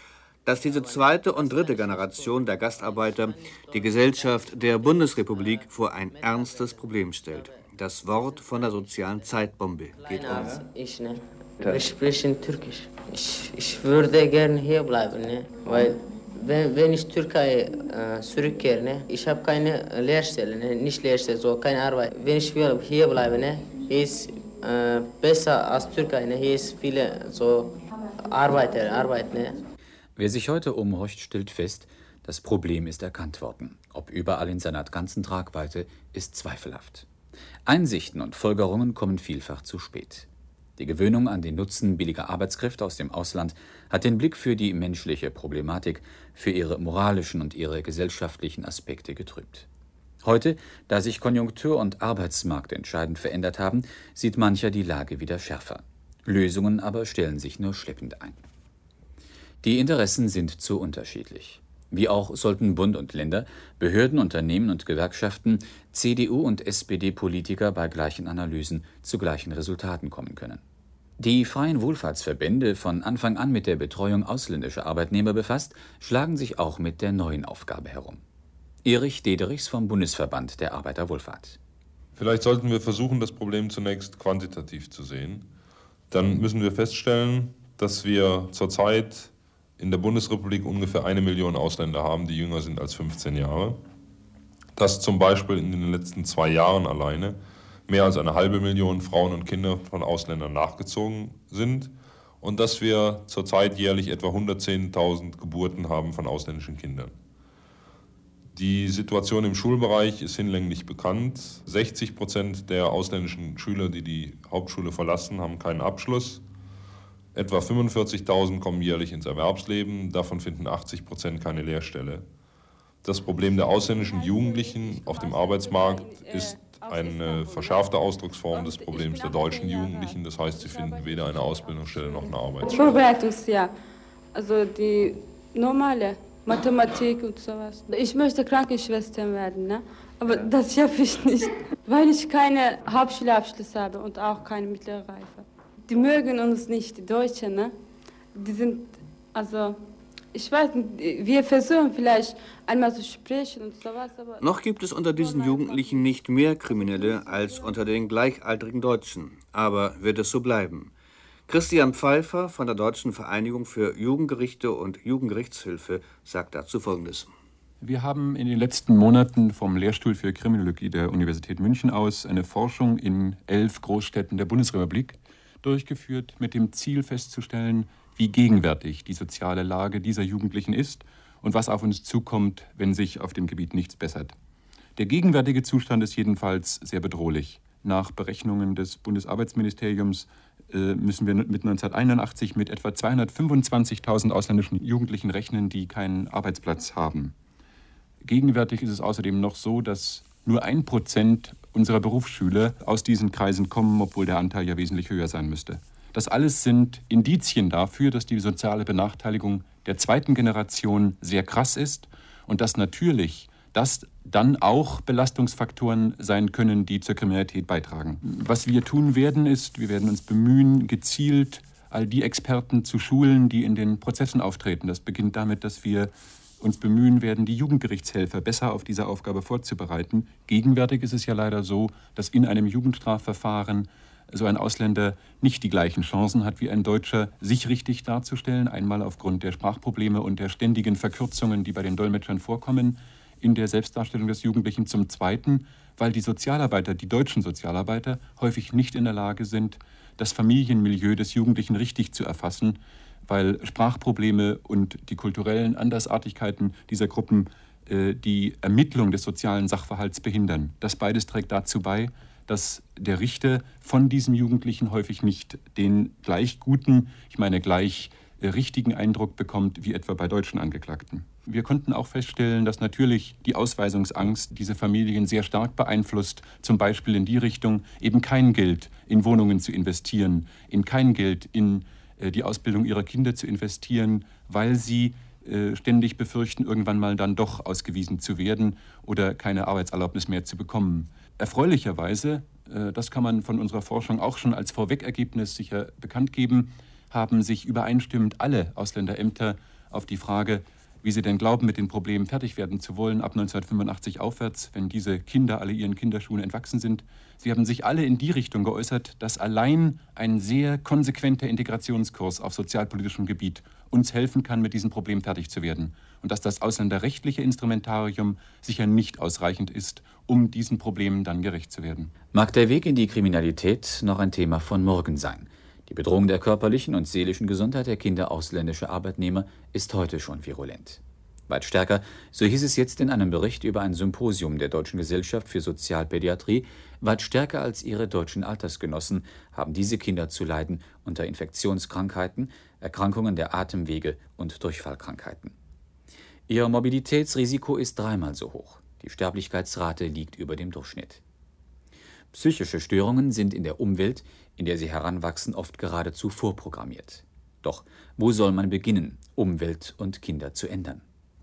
dass diese zweite und dritte Generation der Gastarbeiter die Gesellschaft der Bundesrepublik vor ein ernstes Problem stellt. Das Wort von der sozialen Zeitbombe geht um. Ich, ne? Wir sprechen Türkisch. Ich, ich würde gerne hier bleiben, ne? weil wenn, wenn ich Türkei äh, zurückkehre, ne, ich habe keine Lehrstelle, ne, nicht Lehrstelle, so keine Arbeit. Wenn ich will hier bleibe, ne, ist äh, besser als Türkei, ne, hier ist viele so Arbeiter, Arbeit, ne. Wer sich heute umhorcht, stellt fest, das Problem ist erkannt worden. Ob überall in seiner ganzen Tragweite, ist zweifelhaft. Einsichten und Folgerungen kommen vielfach zu spät. Die Gewöhnung an den Nutzen billiger Arbeitskräfte aus dem Ausland hat den Blick für die menschliche Problematik, für ihre moralischen und ihre gesellschaftlichen Aspekte getrübt. Heute, da sich Konjunktur und Arbeitsmarkt entscheidend verändert haben, sieht mancher die Lage wieder schärfer. Lösungen aber stellen sich nur schleppend ein. Die Interessen sind zu unterschiedlich. Wie auch sollten Bund und Länder, Behörden, Unternehmen und Gewerkschaften, CDU und SPD-Politiker bei gleichen Analysen zu gleichen Resultaten kommen können. Die freien Wohlfahrtsverbände, von Anfang an mit der Betreuung ausländischer Arbeitnehmer befasst, schlagen sich auch mit der neuen Aufgabe herum. Erich Dederichs vom Bundesverband der Arbeiterwohlfahrt. Vielleicht sollten wir versuchen, das Problem zunächst quantitativ zu sehen. Dann müssen wir feststellen, dass wir zurzeit in der Bundesrepublik ungefähr eine Million Ausländer haben, die jünger sind als 15 Jahre. Dass zum Beispiel in den letzten zwei Jahren alleine mehr als eine halbe Million Frauen und Kinder von Ausländern nachgezogen sind und dass wir zurzeit jährlich etwa 110.000 Geburten haben von ausländischen Kindern. Die Situation im Schulbereich ist hinlänglich bekannt. 60 Prozent der ausländischen Schüler, die die Hauptschule verlassen, haben keinen Abschluss. Etwa 45.000 kommen jährlich ins Erwerbsleben, davon finden 80 Prozent keine Lehrstelle. Das Problem der ausländischen Jugendlichen auf dem Arbeitsmarkt ist eine verschärfte Ausdrucksform des Problems der deutschen Jugendlichen. Das heißt, sie finden weder eine Ausbildungsstelle noch eine Arbeitsstelle. Vorbereitungsjahr, also die normale Mathematik und sowas. Ich möchte Krankenschwester werden, ne? aber das schaffe ich nicht, weil ich keine Hauptschulabschluss habe und auch keine mittlere Reife. Die mögen uns nicht, die Deutschen, ne? Die sind, also, ich weiß nicht, wir versuchen vielleicht einmal zu sprechen und sowas, aber... Noch gibt es unter diesen Jugendlichen nicht mehr Kriminelle als unter den gleichaltrigen Deutschen. Aber wird es so bleiben? Christian Pfeiffer von der Deutschen Vereinigung für Jugendgerichte und Jugendgerichtshilfe sagt dazu Folgendes. Wir haben in den letzten Monaten vom Lehrstuhl für Kriminologie der Universität München aus eine Forschung in elf Großstädten der Bundesrepublik durchgeführt, mit dem Ziel festzustellen, wie gegenwärtig die soziale Lage dieser Jugendlichen ist und was auf uns zukommt, wenn sich auf dem Gebiet nichts bessert. Der gegenwärtige Zustand ist jedenfalls sehr bedrohlich. Nach Berechnungen des Bundesarbeitsministeriums äh, müssen wir mit 1981 mit etwa 225.000 ausländischen Jugendlichen rechnen, die keinen Arbeitsplatz haben. Gegenwärtig ist es außerdem noch so, dass nur ein Prozent unserer Berufsschüler aus diesen Kreisen kommen, obwohl der Anteil ja wesentlich höher sein müsste. Das alles sind Indizien dafür, dass die soziale Benachteiligung der zweiten Generation sehr krass ist und dass natürlich das dann auch Belastungsfaktoren sein können, die zur Kriminalität beitragen. Was wir tun werden, ist, wir werden uns bemühen, gezielt all die Experten zu schulen, die in den Prozessen auftreten. Das beginnt damit, dass wir uns bemühen werden, die Jugendgerichtshelfer besser auf diese Aufgabe vorzubereiten. Gegenwärtig ist es ja leider so, dass in einem Jugendstrafverfahren so ein Ausländer nicht die gleichen Chancen hat wie ein Deutscher, sich richtig darzustellen. Einmal aufgrund der Sprachprobleme und der ständigen Verkürzungen, die bei den Dolmetschern vorkommen in der Selbstdarstellung des Jugendlichen. Zum Zweiten, weil die Sozialarbeiter, die deutschen Sozialarbeiter, häufig nicht in der Lage sind, das Familienmilieu des Jugendlichen richtig zu erfassen, weil Sprachprobleme und die kulturellen Andersartigkeiten dieser Gruppen äh, die Ermittlung des sozialen Sachverhalts behindern. Das beides trägt dazu bei, dass der Richter von diesem Jugendlichen häufig nicht den gleich guten, ich meine gleich äh, richtigen Eindruck bekommt wie etwa bei deutschen Angeklagten. Wir konnten auch feststellen, dass natürlich die Ausweisungsangst diese Familien sehr stark beeinflusst, zum Beispiel in die Richtung, eben kein Geld in Wohnungen zu investieren, in kein Geld in die Ausbildung ihrer Kinder zu investieren, weil sie äh, ständig befürchten, irgendwann mal dann doch ausgewiesen zu werden oder keine Arbeitserlaubnis mehr zu bekommen. Erfreulicherweise, äh, das kann man von unserer Forschung auch schon als Vorwegergebnis sicher bekannt geben, haben sich übereinstimmend alle Ausländerämter auf die Frage, wie sie denn glauben, mit den Problemen fertig werden zu wollen, ab 1985 aufwärts, wenn diese Kinder alle ihren Kinderschuhen entwachsen sind. Sie haben sich alle in die Richtung geäußert, dass allein ein sehr konsequenter Integrationskurs auf sozialpolitischem Gebiet uns helfen kann, mit diesem Problem fertig zu werden. Und dass das ausländerrechtliche Instrumentarium sicher nicht ausreichend ist, um diesen Problemen dann gerecht zu werden. Mag der Weg in die Kriminalität noch ein Thema von morgen sein? Die Bedrohung der körperlichen und seelischen Gesundheit der Kinder ausländischer Arbeitnehmer ist heute schon virulent. Weit stärker, so hieß es jetzt in einem Bericht über ein Symposium der Deutschen Gesellschaft für Sozialpädiatrie, weit stärker als ihre deutschen Altersgenossen haben diese Kinder zu leiden unter Infektionskrankheiten, Erkrankungen der Atemwege und Durchfallkrankheiten. Ihr Mobilitätsrisiko ist dreimal so hoch. Die Sterblichkeitsrate liegt über dem Durchschnitt. Psychische Störungen sind in der Umwelt, in der sie heranwachsen, oft geradezu vorprogrammiert. Doch wo soll man beginnen, Umwelt und Kinder zu ändern?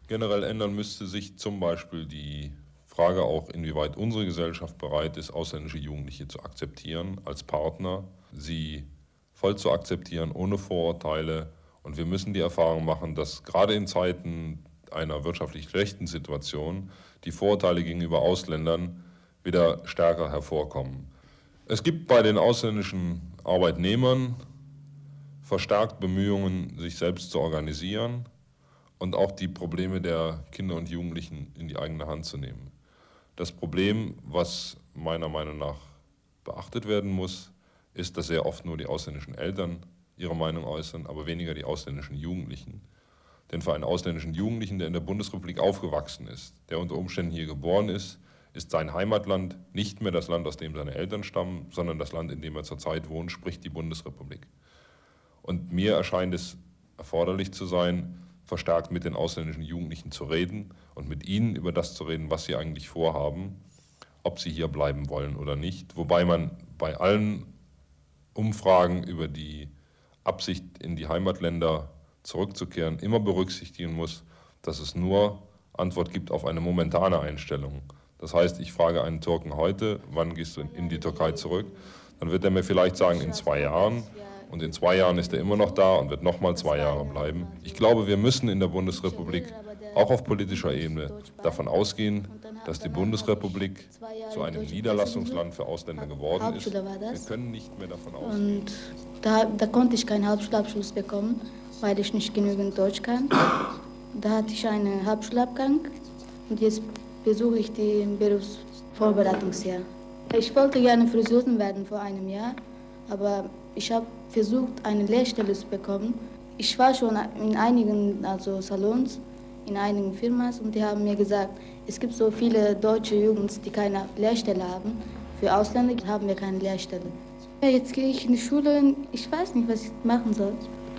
Generell ändern müsste sich zum Beispiel die Frage auch, inwieweit unsere Gesellschaft bereit ist, ausländische Jugendliche zu akzeptieren als Partner, sie voll zu akzeptieren, ohne Vorurteile. Und wir müssen die Erfahrung machen, dass gerade in Zeiten einer wirtschaftlich schlechten Situation die Vorurteile gegenüber Ausländern wieder stärker hervorkommen. Es gibt bei den ausländischen Arbeitnehmern verstärkt Bemühungen, sich selbst zu organisieren und auch die Probleme der Kinder und Jugendlichen in die eigene Hand zu nehmen. Das Problem, was meiner Meinung nach beachtet werden muss, ist, dass sehr oft nur die ausländischen Eltern ihre Meinung äußern, aber weniger die ausländischen Jugendlichen. Denn für einen ausländischen Jugendlichen, der in der Bundesrepublik aufgewachsen ist, der unter Umständen hier geboren ist, ist sein Heimatland nicht mehr das Land, aus dem seine Eltern stammen, sondern das Land, in dem er zurzeit wohnt, sprich die Bundesrepublik. Und mir erscheint es erforderlich zu sein, verstärkt mit den ausländischen Jugendlichen zu reden und mit ihnen über das zu reden, was sie eigentlich vorhaben, ob sie hier bleiben wollen oder nicht. Wobei man bei allen Umfragen über die Absicht, in die Heimatländer zurückzukehren, immer berücksichtigen muss, dass es nur Antwort gibt auf eine momentane Einstellung. Das heißt, ich frage einen Türken heute, wann gehst du in die Türkei zurück? Dann wird er mir vielleicht sagen, in zwei Jahren. Und in zwei Jahren ist er immer noch da und wird noch mal zwei Jahre bleiben. Ich glaube, wir müssen in der Bundesrepublik auch auf politischer Ebene davon ausgehen, dass die Bundesrepublik zu einem Niederlassungsland für Ausländer geworden ist. Wir können nicht mehr davon ausgehen. Und da, da konnte ich keinen Hauptschulabschluss bekommen, weil ich nicht genügend Deutsch kann. Da hatte ich einen Hauptschulabgang und jetzt besuche ich die Berufsvorbereitungsjahr. Ich wollte gerne Friseurin werden vor einem Jahr, aber ich habe versucht, eine Lehrstelle zu bekommen. Ich war schon in einigen also Salons, in einigen Firmen und die haben mir gesagt, es gibt so viele deutsche Jugend, die keine Lehrstelle haben. Für Ausländer haben wir keine Lehrstelle. Jetzt gehe ich in die Schule und ich weiß nicht, was ich machen soll.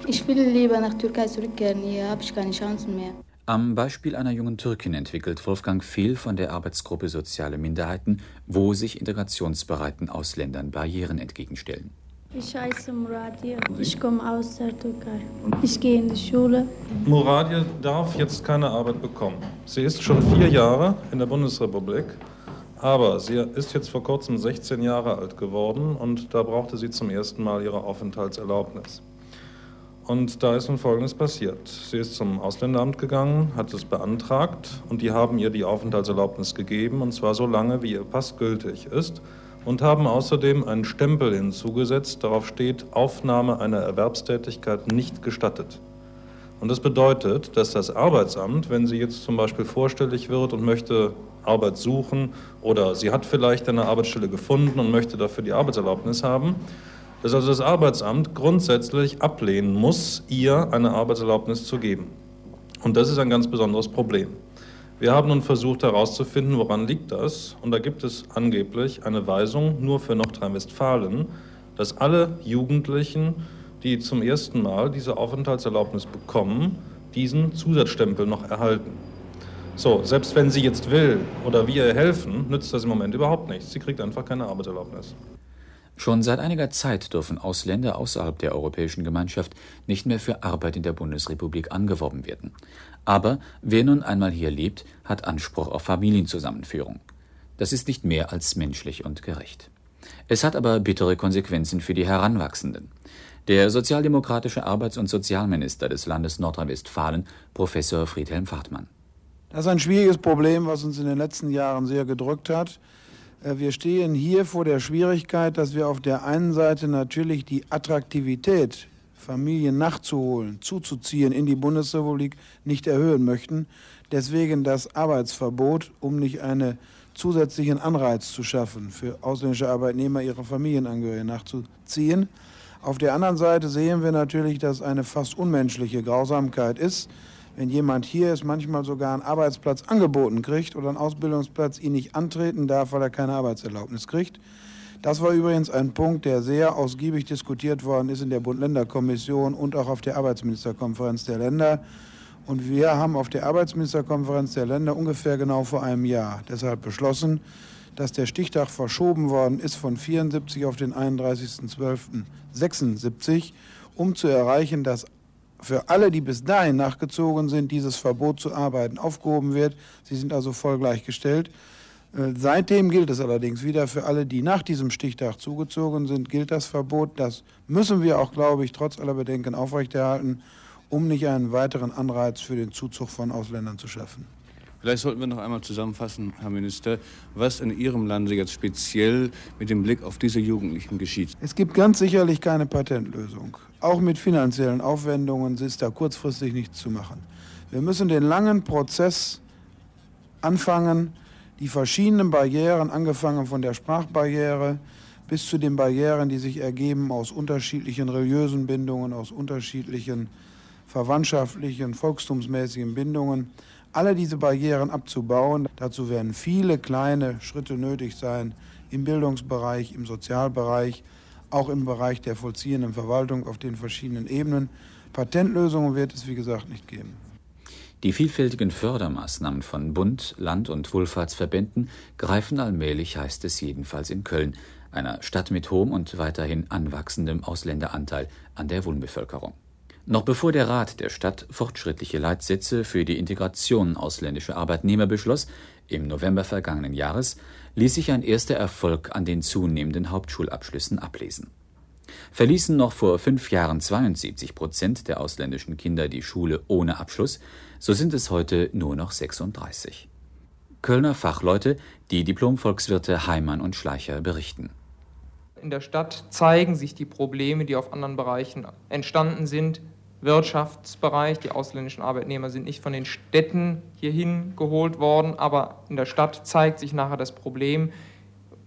Ich will lieber nach Türkei zurückkehren, hier habe ich keine Chancen mehr. Am Beispiel einer jungen Türkin entwickelt Wolfgang Fehl von der Arbeitsgruppe Soziale Minderheiten, wo sich integrationsbereiten Ausländern Barrieren entgegenstellen. Ich heiße Muradia. Ich komme aus der Türkei. Ich gehe in die Schule. Muradia darf jetzt keine Arbeit bekommen. Sie ist schon vier Jahre in der Bundesrepublik, aber sie ist jetzt vor kurzem 16 Jahre alt geworden und da brauchte sie zum ersten Mal ihre Aufenthaltserlaubnis. Und da ist nun Folgendes passiert. Sie ist zum Ausländeramt gegangen, hat es beantragt und die haben ihr die Aufenthaltserlaubnis gegeben, und zwar so lange, wie ihr Pass gültig ist, und haben außerdem einen Stempel hinzugesetzt, darauf steht Aufnahme einer Erwerbstätigkeit nicht gestattet. Und das bedeutet, dass das Arbeitsamt, wenn sie jetzt zum Beispiel vorstellig wird und möchte Arbeit suchen oder sie hat vielleicht eine Arbeitsstelle gefunden und möchte dafür die Arbeitserlaubnis haben, dass also das Arbeitsamt grundsätzlich ablehnen muss, ihr eine Arbeitserlaubnis zu geben. Und das ist ein ganz besonderes Problem. Wir haben nun versucht herauszufinden, woran liegt das. Und da gibt es angeblich eine Weisung nur für Nordrhein-Westfalen, dass alle Jugendlichen, die zum ersten Mal diese Aufenthaltserlaubnis bekommen, diesen Zusatzstempel noch erhalten. So, selbst wenn sie jetzt will oder wir ihr helfen, nützt das im Moment überhaupt nichts. Sie kriegt einfach keine Arbeitserlaubnis. Schon seit einiger Zeit dürfen Ausländer außerhalb der Europäischen Gemeinschaft nicht mehr für Arbeit in der Bundesrepublik angeworben werden. Aber wer nun einmal hier lebt, hat Anspruch auf Familienzusammenführung. Das ist nicht mehr als menschlich und gerecht. Es hat aber bittere Konsequenzen für die Heranwachsenden. Der sozialdemokratische Arbeits- und Sozialminister des Landes Nordrhein-Westfalen, Professor Friedhelm Fahrtmann. Das ist ein schwieriges Problem, was uns in den letzten Jahren sehr gedrückt hat. Äh, wir stehen hier vor der Schwierigkeit, dass wir auf der einen Seite natürlich die Attraktivität, Familien nachzuholen, zuzuziehen in die Bundesrepublik nicht erhöhen möchten. Deswegen das Arbeitsverbot, um nicht einen zusätzlichen Anreiz zu schaffen, für ausländische Arbeitnehmer ihre Familienangehörigen nachzuziehen. Auf der anderen Seite sehen wir natürlich, dass eine fast unmenschliche Grausamkeit ist, wenn jemand hier ist, manchmal sogar einen Arbeitsplatz angeboten kriegt oder einen Ausbildungsplatz, ihn nicht antreten darf, weil er keine Arbeitserlaubnis kriegt. Das war übrigens ein Punkt, der sehr ausgiebig diskutiert worden ist in der Bund-Länder-Kommission und auch auf der Arbeitsministerkonferenz der Länder. Und wir haben auf der Arbeitsministerkonferenz der Länder ungefähr genau vor einem Jahr deshalb beschlossen, dass der Stichtag verschoben worden ist von 74 auf den 31.12.76, um zu erreichen, dass für alle, die bis dahin nachgezogen sind, dieses Verbot zu arbeiten aufgehoben wird. Sie sind also voll gleichgestellt. Äh, seitdem gilt es allerdings wieder für alle, die nach diesem Stichtag zugezogen sind, gilt das Verbot. Das müssen wir auch, glaube ich, trotz aller Bedenken aufrechterhalten, um nicht einen weiteren Anreiz für den Zuzug von Ausländern zu schaffen. Vielleicht sollten wir noch einmal zusammenfassen, Herr Minister, was in Ihrem Lande jetzt speziell mit dem Blick auf diese Jugendlichen geschieht. Es gibt ganz sicherlich keine Patentlösung. Auch mit finanziellen Aufwendungen ist da kurzfristig nichts zu machen. Wir müssen den langen Prozess anfangen, die verschiedenen Barrieren, angefangen von der Sprachbarriere, bis zu den Barrieren, die sich ergeben aus unterschiedlichen religiösen Bindungen, aus unterschiedlichen verwandtschaftlichen, volkstumsmäßigen Bindungen. Alle diese Barrieren abzubauen, dazu werden viele kleine Schritte nötig sein im Bildungsbereich, im Sozialbereich, auch im Bereich der vollziehenden Verwaltung auf den verschiedenen Ebenen. Patentlösungen wird es, wie gesagt, nicht geben. Die vielfältigen Fördermaßnahmen von Bund, Land und Wohlfahrtsverbänden greifen allmählich, heißt es jedenfalls in Köln, einer Stadt mit hohem und weiterhin anwachsendem Ausländeranteil an der Wohnbevölkerung. Noch bevor der Rat der Stadt fortschrittliche Leitsätze für die Integration ausländischer Arbeitnehmer beschloss, im November vergangenen Jahres, ließ sich ein erster Erfolg an den zunehmenden Hauptschulabschlüssen ablesen. Verließen noch vor fünf Jahren 72 Prozent der ausländischen Kinder die Schule ohne Abschluss, so sind es heute nur noch 36. Kölner Fachleute, die Diplomvolkswirte Heimann und Schleicher berichten. In der Stadt zeigen sich die Probleme, die auf anderen Bereichen entstanden sind. Wirtschaftsbereich, die ausländischen Arbeitnehmer sind nicht von den Städten hierhin geholt worden, aber in der Stadt zeigt sich nachher das Problem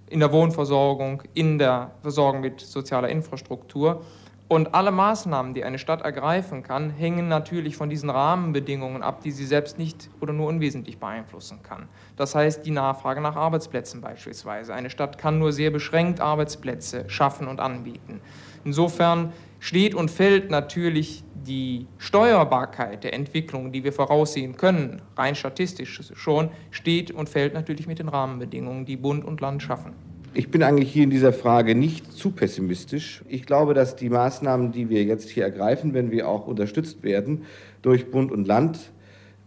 in der Wohnversorgung, in der Versorgung mit sozialer Infrastruktur. Und alle Maßnahmen, die eine Stadt ergreifen kann, hängen natürlich von diesen Rahmenbedingungen ab, die sie selbst nicht oder nur unwesentlich beeinflussen kann. Das heißt die Nachfrage nach Arbeitsplätzen beispielsweise. Eine Stadt kann nur sehr beschränkt Arbeitsplätze schaffen und anbieten. Insofern steht und fällt natürlich die Steuerbarkeit der Entwicklung, die wir voraussehen können, rein statistisch schon, steht und fällt natürlich mit den Rahmenbedingungen, die Bund und Land schaffen. Ich bin eigentlich hier in dieser Frage nicht zu pessimistisch. Ich glaube, dass die Maßnahmen, die wir jetzt hier ergreifen, wenn wir auch unterstützt werden durch Bund und Land,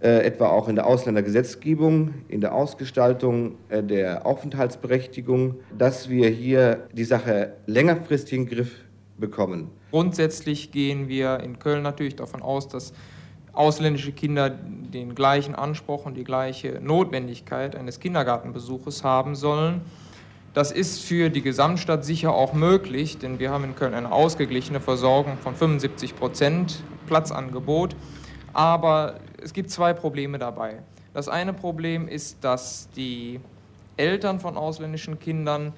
äh, etwa auch in der Ausländergesetzgebung, in der Ausgestaltung äh, der Aufenthaltsberechtigung, dass wir hier die Sache längerfristig in den Griff bekommen. Grundsätzlich gehen wir in Köln natürlich davon aus, dass ausländische Kinder den gleichen Anspruch und die gleiche Notwendigkeit eines Kindergartenbesuches haben sollen. Das ist für die Gesamtstadt sicher auch möglich, denn wir haben in Köln eine ausgeglichene Versorgung von 75 Prozent Platzangebot. Aber es gibt zwei Probleme dabei. Das eine Problem ist, dass die Eltern von ausländischen Kindern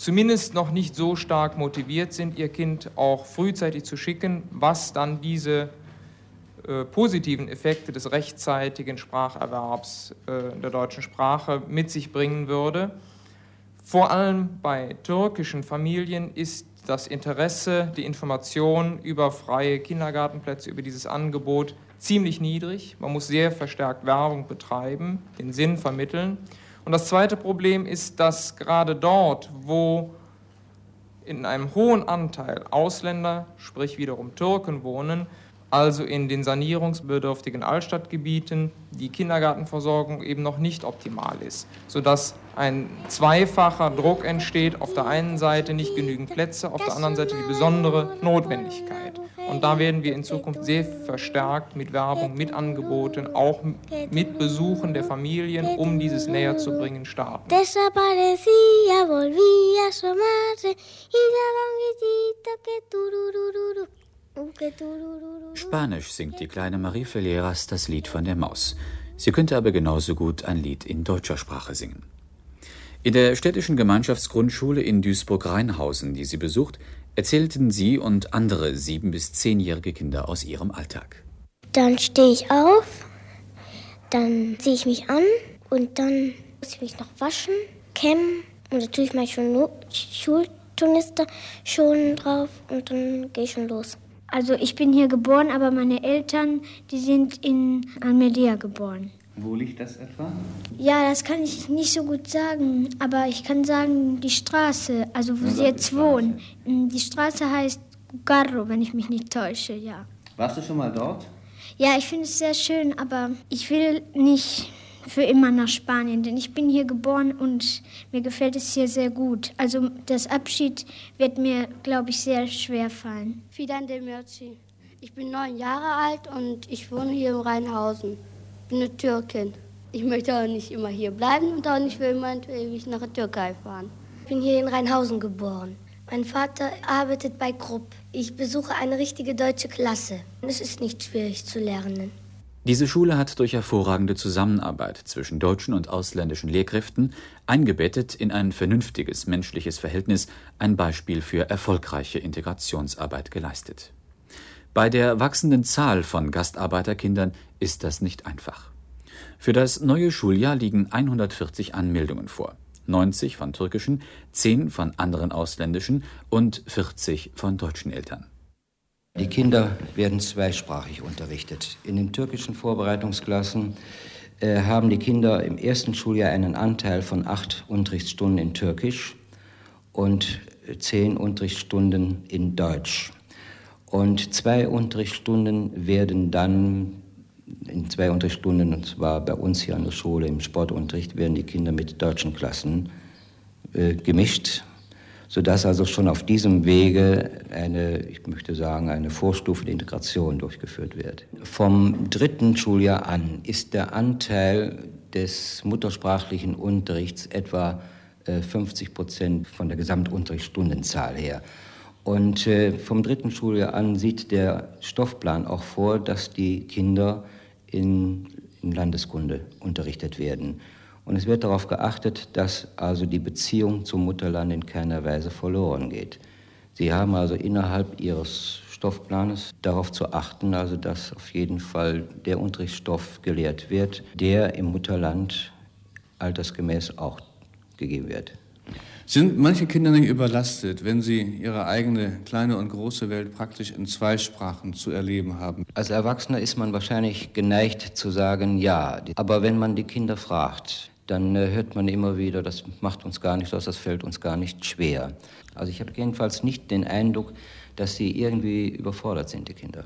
zumindest noch nicht so stark motiviert sind, ihr Kind auch frühzeitig zu schicken, was dann diese äh, positiven Effekte des rechtzeitigen Spracherwerbs äh, der deutschen Sprache mit sich bringen würde. Vor allem bei türkischen Familien ist das Interesse, die Information über freie Kindergartenplätze, über dieses Angebot ziemlich niedrig. Man muss sehr verstärkt Werbung betreiben, den Sinn vermitteln. Und das zweite Problem ist, dass gerade dort, wo in einem hohen Anteil Ausländer, sprich wiederum Türken wohnen, also in den sanierungsbedürftigen Altstadtgebieten, die Kindergartenversorgung eben noch nicht optimal ist, sodass ein zweifacher Druck entsteht, auf der einen Seite nicht genügend Plätze, auf der anderen Seite die besondere Notwendigkeit. Und da werden wir in Zukunft sehr verstärkt mit Werbung, mit Angeboten, auch mit Besuchen der Familien, um dieses näher zu bringen, starten. Spanisch singt die kleine Marie Felleras das Lied von der Maus. Sie könnte aber genauso gut ein Lied in deutscher Sprache singen. In der städtischen Gemeinschaftsgrundschule in Duisburg-Rheinhausen, die sie besucht, erzählten sie und andere sieben- bis zehnjährige Kinder aus ihrem Alltag. Dann stehe ich auf, dann ziehe ich mich an und dann muss ich mich noch waschen, kämmen und dann tue ich meine Schulturnister schon drauf und dann gehe ich schon los. Also ich bin hier geboren, aber meine Eltern, die sind in Almeria geboren. Wo liegt das etwa? Ja, das kann ich nicht so gut sagen, aber ich kann sagen die Straße, also wo ja, sie jetzt wohnen. Mm, die Straße heißt Garro, wenn ich mich nicht täusche, ja. Warst du schon mal dort? Ja, ich finde es sehr schön, aber ich will nicht für immer nach Spanien, denn ich bin hier geboren und mir gefällt es hier sehr gut. Also das Abschied wird mir, glaube ich, sehr schwer fallen. Fidan Demirci. Ich bin neun Jahre alt und ich wohne hier im Rheinhausen. Ich bin eine Türkin. Ich möchte auch nicht immer hier bleiben und auch nicht für immer ewig nach der Türkei fahren. Ich bin hier in Rheinhausen geboren. Mein Vater arbeitet bei Krupp. Ich besuche eine richtige deutsche Klasse. Es ist nicht schwierig zu lernen. Diese Schule hat durch hervorragende Zusammenarbeit zwischen deutschen und ausländischen Lehrkräften, eingebettet in ein vernünftiges menschliches Verhältnis, ein Beispiel für erfolgreiche Integrationsarbeit geleistet. Bei der wachsenden Zahl von Gastarbeiterkindern ist das nicht einfach. Für das neue Schuljahr liegen 140 Anmeldungen vor, 90 von türkischen, 10 von anderen ausländischen und 40 von deutschen Eltern. Die Kinder werden zweisprachig unterrichtet. In den türkischen Vorbereitungsklassen äh, haben die Kinder im ersten Schuljahr einen Anteil von acht Unterrichtsstunden in Türkisch und zehn Unterrichtsstunden in Deutsch. Und zwei Unterrichtsstunden werden dann in zwei Unterrichtsstunden, und zwar bei uns hier an der Schule im Sportunterricht, werden die Kinder mit deutschen Klassen äh, gemischt sodass also schon auf diesem Wege eine, ich möchte sagen, eine Vorstufe der Integration durchgeführt wird. Vom dritten Schuljahr an ist der Anteil des muttersprachlichen Unterrichts etwa 50 äh, Prozent von der Gesamtunterrichtsstundenzahl her. Und äh, vom dritten Schuljahr an sieht der Stoffplan auch vor, dass die Kinder in, in Landeskunde unterrichtet werden. Und es wird darauf geachtet, dass also die Beziehung zum Mutterland in keiner Weise verloren geht. Sie haben also innerhalb Ihres Stoffplanes darauf zu achten, also dass auf jeden Fall der Unterrichtsstoff gelehrt wird, der im Mutterland altersgemäß auch gegeben wird. Sind manche Kinder nicht überlastet, wenn sie ihre eigene kleine und große Welt praktisch in zwei Sprachen zu erleben haben? Als Erwachsener ist man wahrscheinlich geneigt zu sagen, ja. Aber wenn man die Kinder fragt, dann äh, hört man immer wieder, das macht uns gar nicht aus, das fällt uns gar nicht schwer. Also ich habe jedenfalls nicht den Eindruck, dass sie irgendwie überfordert sind, die Kinder.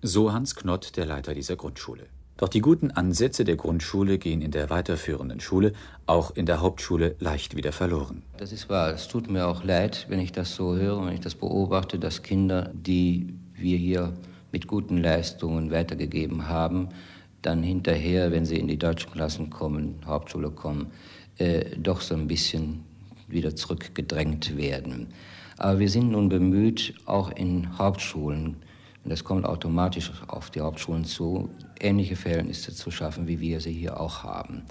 So Hans Knott, der Leiter dieser Grundschule. Doch die guten Ansätze der Grundschule gehen in der weiterführenden Schule, auch in der Hauptschule, leicht wieder verloren. Das ist wahr. Es tut mir auch leid, wenn ich das so höre, wenn ich das beobachte, dass Kinder, die wir hier mit guten Leistungen weitergegeben haben, dann hinterher, wenn sie in die deutschen Klassen kommen, Hauptschule kommen, äh, doch so ein bisschen wieder zurückgedrängt werden. Aber wir sind nun bemüht, auch in Hauptschulen, und das kommt automatisch auf die Hauptschulen zu, ähnliche Verhältnisse zu schaffen, wie wir sie hier auch haben.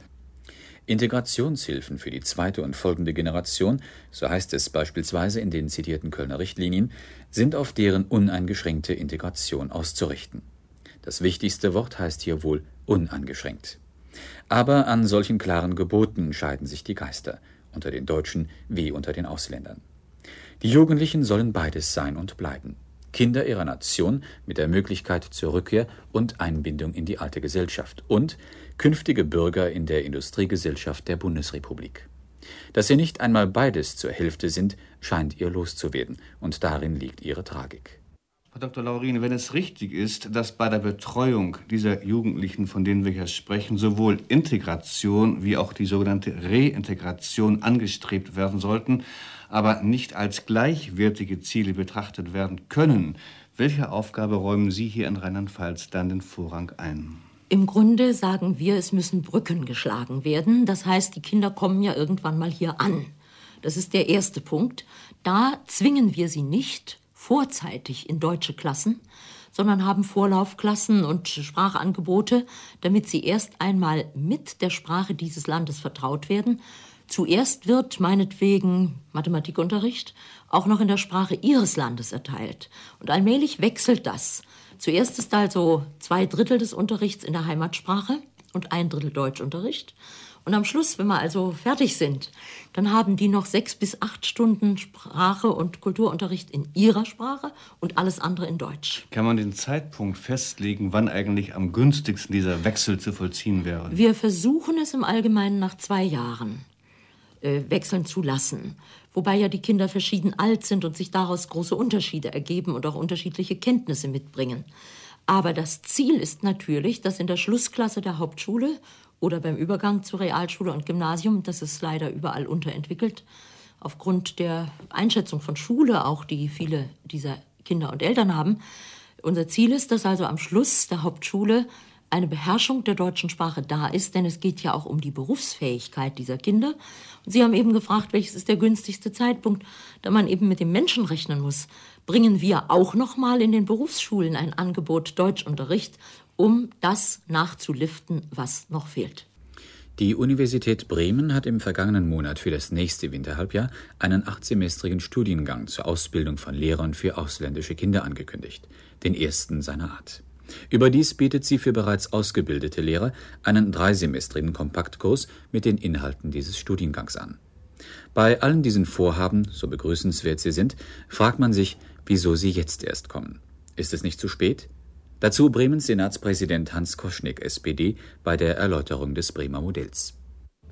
Integrationshilfen für die zweite und folgende Generation, so heißt es beispielsweise in den zitierten Kölner Richtlinien, sind auf deren uneingeschränkte Integration auszurichten. Das wichtigste Wort heißt hier wohl unangeschränkt. Aber an solchen klaren Geboten scheiden sich die Geister, unter den Deutschen wie unter den Ausländern. Die Jugendlichen sollen beides sein und bleiben. Kinder ihrer Nation mit der Möglichkeit zur Rückkehr und Einbindung in die alte Gesellschaft und künftige Bürger in der Industriegesellschaft der Bundesrepublik. Dass sie nicht einmal beides zur Hälfte sind, scheint ihr loszuwerden, und darin liegt ihre Tragik. Frau Dr. Laurin, wenn es richtig ist, dass bei der Betreuung dieser Jugendlichen, von denen wir hier sprechen, sowohl Integration wie auch die sogenannte Reintegration angestrebt werden sollten, aber nicht als gleichwertige Ziele betrachtet werden können, welche Aufgabe räumen Sie hier in Rheinland-Pfalz dann den Vorrang ein? Im Grunde sagen wir, es müssen Brücken geschlagen werden. Das heißt, die Kinder kommen ja irgendwann mal hier an. Das ist der erste Punkt. Da zwingen wir sie nicht, vorzeitig in deutsche Klassen, sondern haben Vorlaufklassen und Sprachangebote, damit sie erst einmal mit der Sprache dieses Landes vertraut werden. Zuerst wird meinetwegen Mathematikunterricht auch noch in der Sprache ihres Landes erteilt. Und allmählich wechselt das. Zuerst ist also zwei Drittel des Unterrichts in der Heimatsprache und ein Drittel Deutschunterricht. Und am Schluss, wenn wir also fertig sind, dann haben die noch sechs bis acht Stunden Sprache und Kulturunterricht in ihrer Sprache und alles andere in Deutsch. Kann man den Zeitpunkt festlegen, wann eigentlich am günstigsten dieser Wechsel zu vollziehen wäre? Wir versuchen es im Allgemeinen nach zwei Jahren wechseln zu lassen. Wobei ja die Kinder verschieden alt sind und sich daraus große Unterschiede ergeben und auch unterschiedliche Kenntnisse mitbringen. Aber das Ziel ist natürlich, dass in der Schlussklasse der Hauptschule oder beim Übergang zu Realschule und Gymnasium. Das ist leider überall unterentwickelt. Aufgrund der Einschätzung von Schule, auch die viele dieser Kinder und Eltern haben. Unser Ziel ist, dass also am Schluss der Hauptschule eine Beherrschung der deutschen Sprache da ist, denn es geht ja auch um die Berufsfähigkeit dieser Kinder. Und Sie haben eben gefragt, welches ist der günstigste Zeitpunkt, da man eben mit dem Menschen rechnen muss. Bringen wir auch noch mal in den Berufsschulen ein Angebot Deutschunterricht um das nachzuliften, was noch fehlt. Die Universität Bremen hat im vergangenen Monat für das nächste Winterhalbjahr einen achtsemestrigen Studiengang zur Ausbildung von Lehrern für ausländische Kinder angekündigt, den ersten seiner Art. Überdies bietet sie für bereits ausgebildete Lehrer einen dreisemestrigen Kompaktkurs mit den Inhalten dieses Studiengangs an. Bei allen diesen Vorhaben, so begrüßenswert sie sind, fragt man sich, wieso sie jetzt erst kommen. Ist es nicht zu spät? Dazu Bremens Senatspräsident Hans Koschnick, SPD, bei der Erläuterung des Bremer Modells.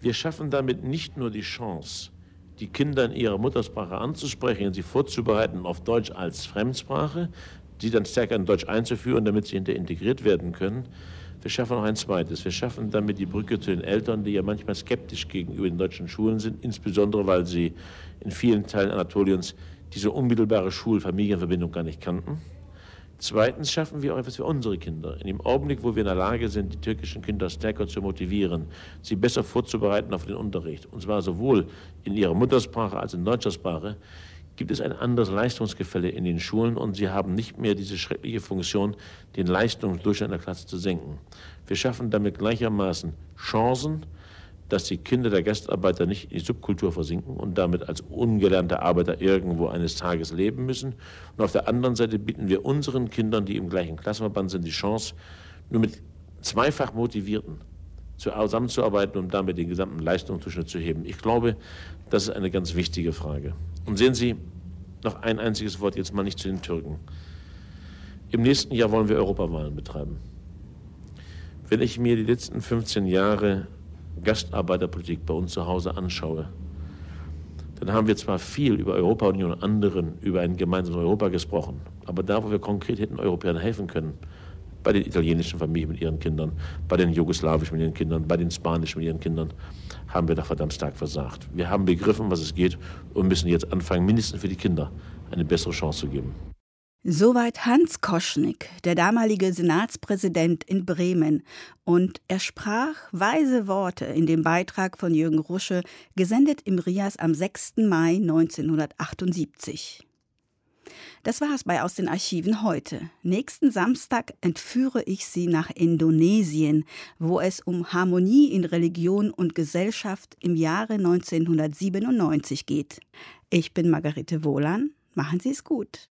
Wir schaffen damit nicht nur die Chance, die Kinder in ihrer Muttersprache anzusprechen und sie vorzubereiten auf Deutsch als Fremdsprache, sie dann stärker in Deutsch einzuführen, damit sie hinter integriert werden können. Wir schaffen noch ein zweites. Wir schaffen damit die Brücke zu den Eltern, die ja manchmal skeptisch gegenüber den deutschen Schulen sind, insbesondere weil sie in vielen Teilen Anatoliens diese unmittelbare Schul-Familienverbindung gar nicht kannten. Zweitens schaffen wir auch etwas für unsere Kinder. In dem Augenblick, wo wir in der Lage sind, die türkischen Kinder stärker zu motivieren, sie besser vorzubereiten auf den Unterricht, und zwar sowohl in ihrer Muttersprache als in deutscher Sprache, gibt es ein anderes Leistungsgefälle in den Schulen und sie haben nicht mehr diese schreckliche Funktion, den Leistungsdurchschnitt der Klasse zu senken. Wir schaffen damit gleichermaßen Chancen, dass die Kinder der Gastarbeiter nicht in die Subkultur versinken und damit als ungelernte Arbeiter irgendwo eines Tages leben müssen. Und auf der anderen Seite bieten wir unseren Kindern, die im gleichen Klassenverband sind, die Chance, nur mit zweifach motivierten zusammenzuarbeiten, um damit den gesamten Leistungsdurchschnitt zu heben. Ich glaube, das ist eine ganz wichtige Frage. Und sehen Sie, noch ein einziges Wort jetzt mal nicht zu den Türken. Im nächsten Jahr wollen wir Europawahlen betreiben. Wenn ich mir die letzten 15 Jahre Gastarbeiterpolitik bei uns zu Hause anschaue, dann haben wir zwar viel über Europa-Union und anderen, über ein gemeinsames Europa gesprochen, aber da, wo wir konkret hätten Europäern helfen können, bei den italienischen Familien mit ihren Kindern, bei den jugoslawischen mit ihren Kindern, bei den spanischen mit ihren Kindern, haben wir da verdammt stark versagt. Wir haben begriffen, was es geht und müssen jetzt anfangen, mindestens für die Kinder eine bessere Chance zu geben. Soweit Hans Koschnick, der damalige Senatspräsident in Bremen. Und er sprach weise Worte in dem Beitrag von Jürgen Rusche, gesendet im Rias am 6. Mai 1978. Das war es bei Aus den Archiven heute. Nächsten Samstag entführe ich Sie nach Indonesien, wo es um Harmonie in Religion und Gesellschaft im Jahre 1997 geht. Ich bin Margarete Wohlan. Machen Sie es gut.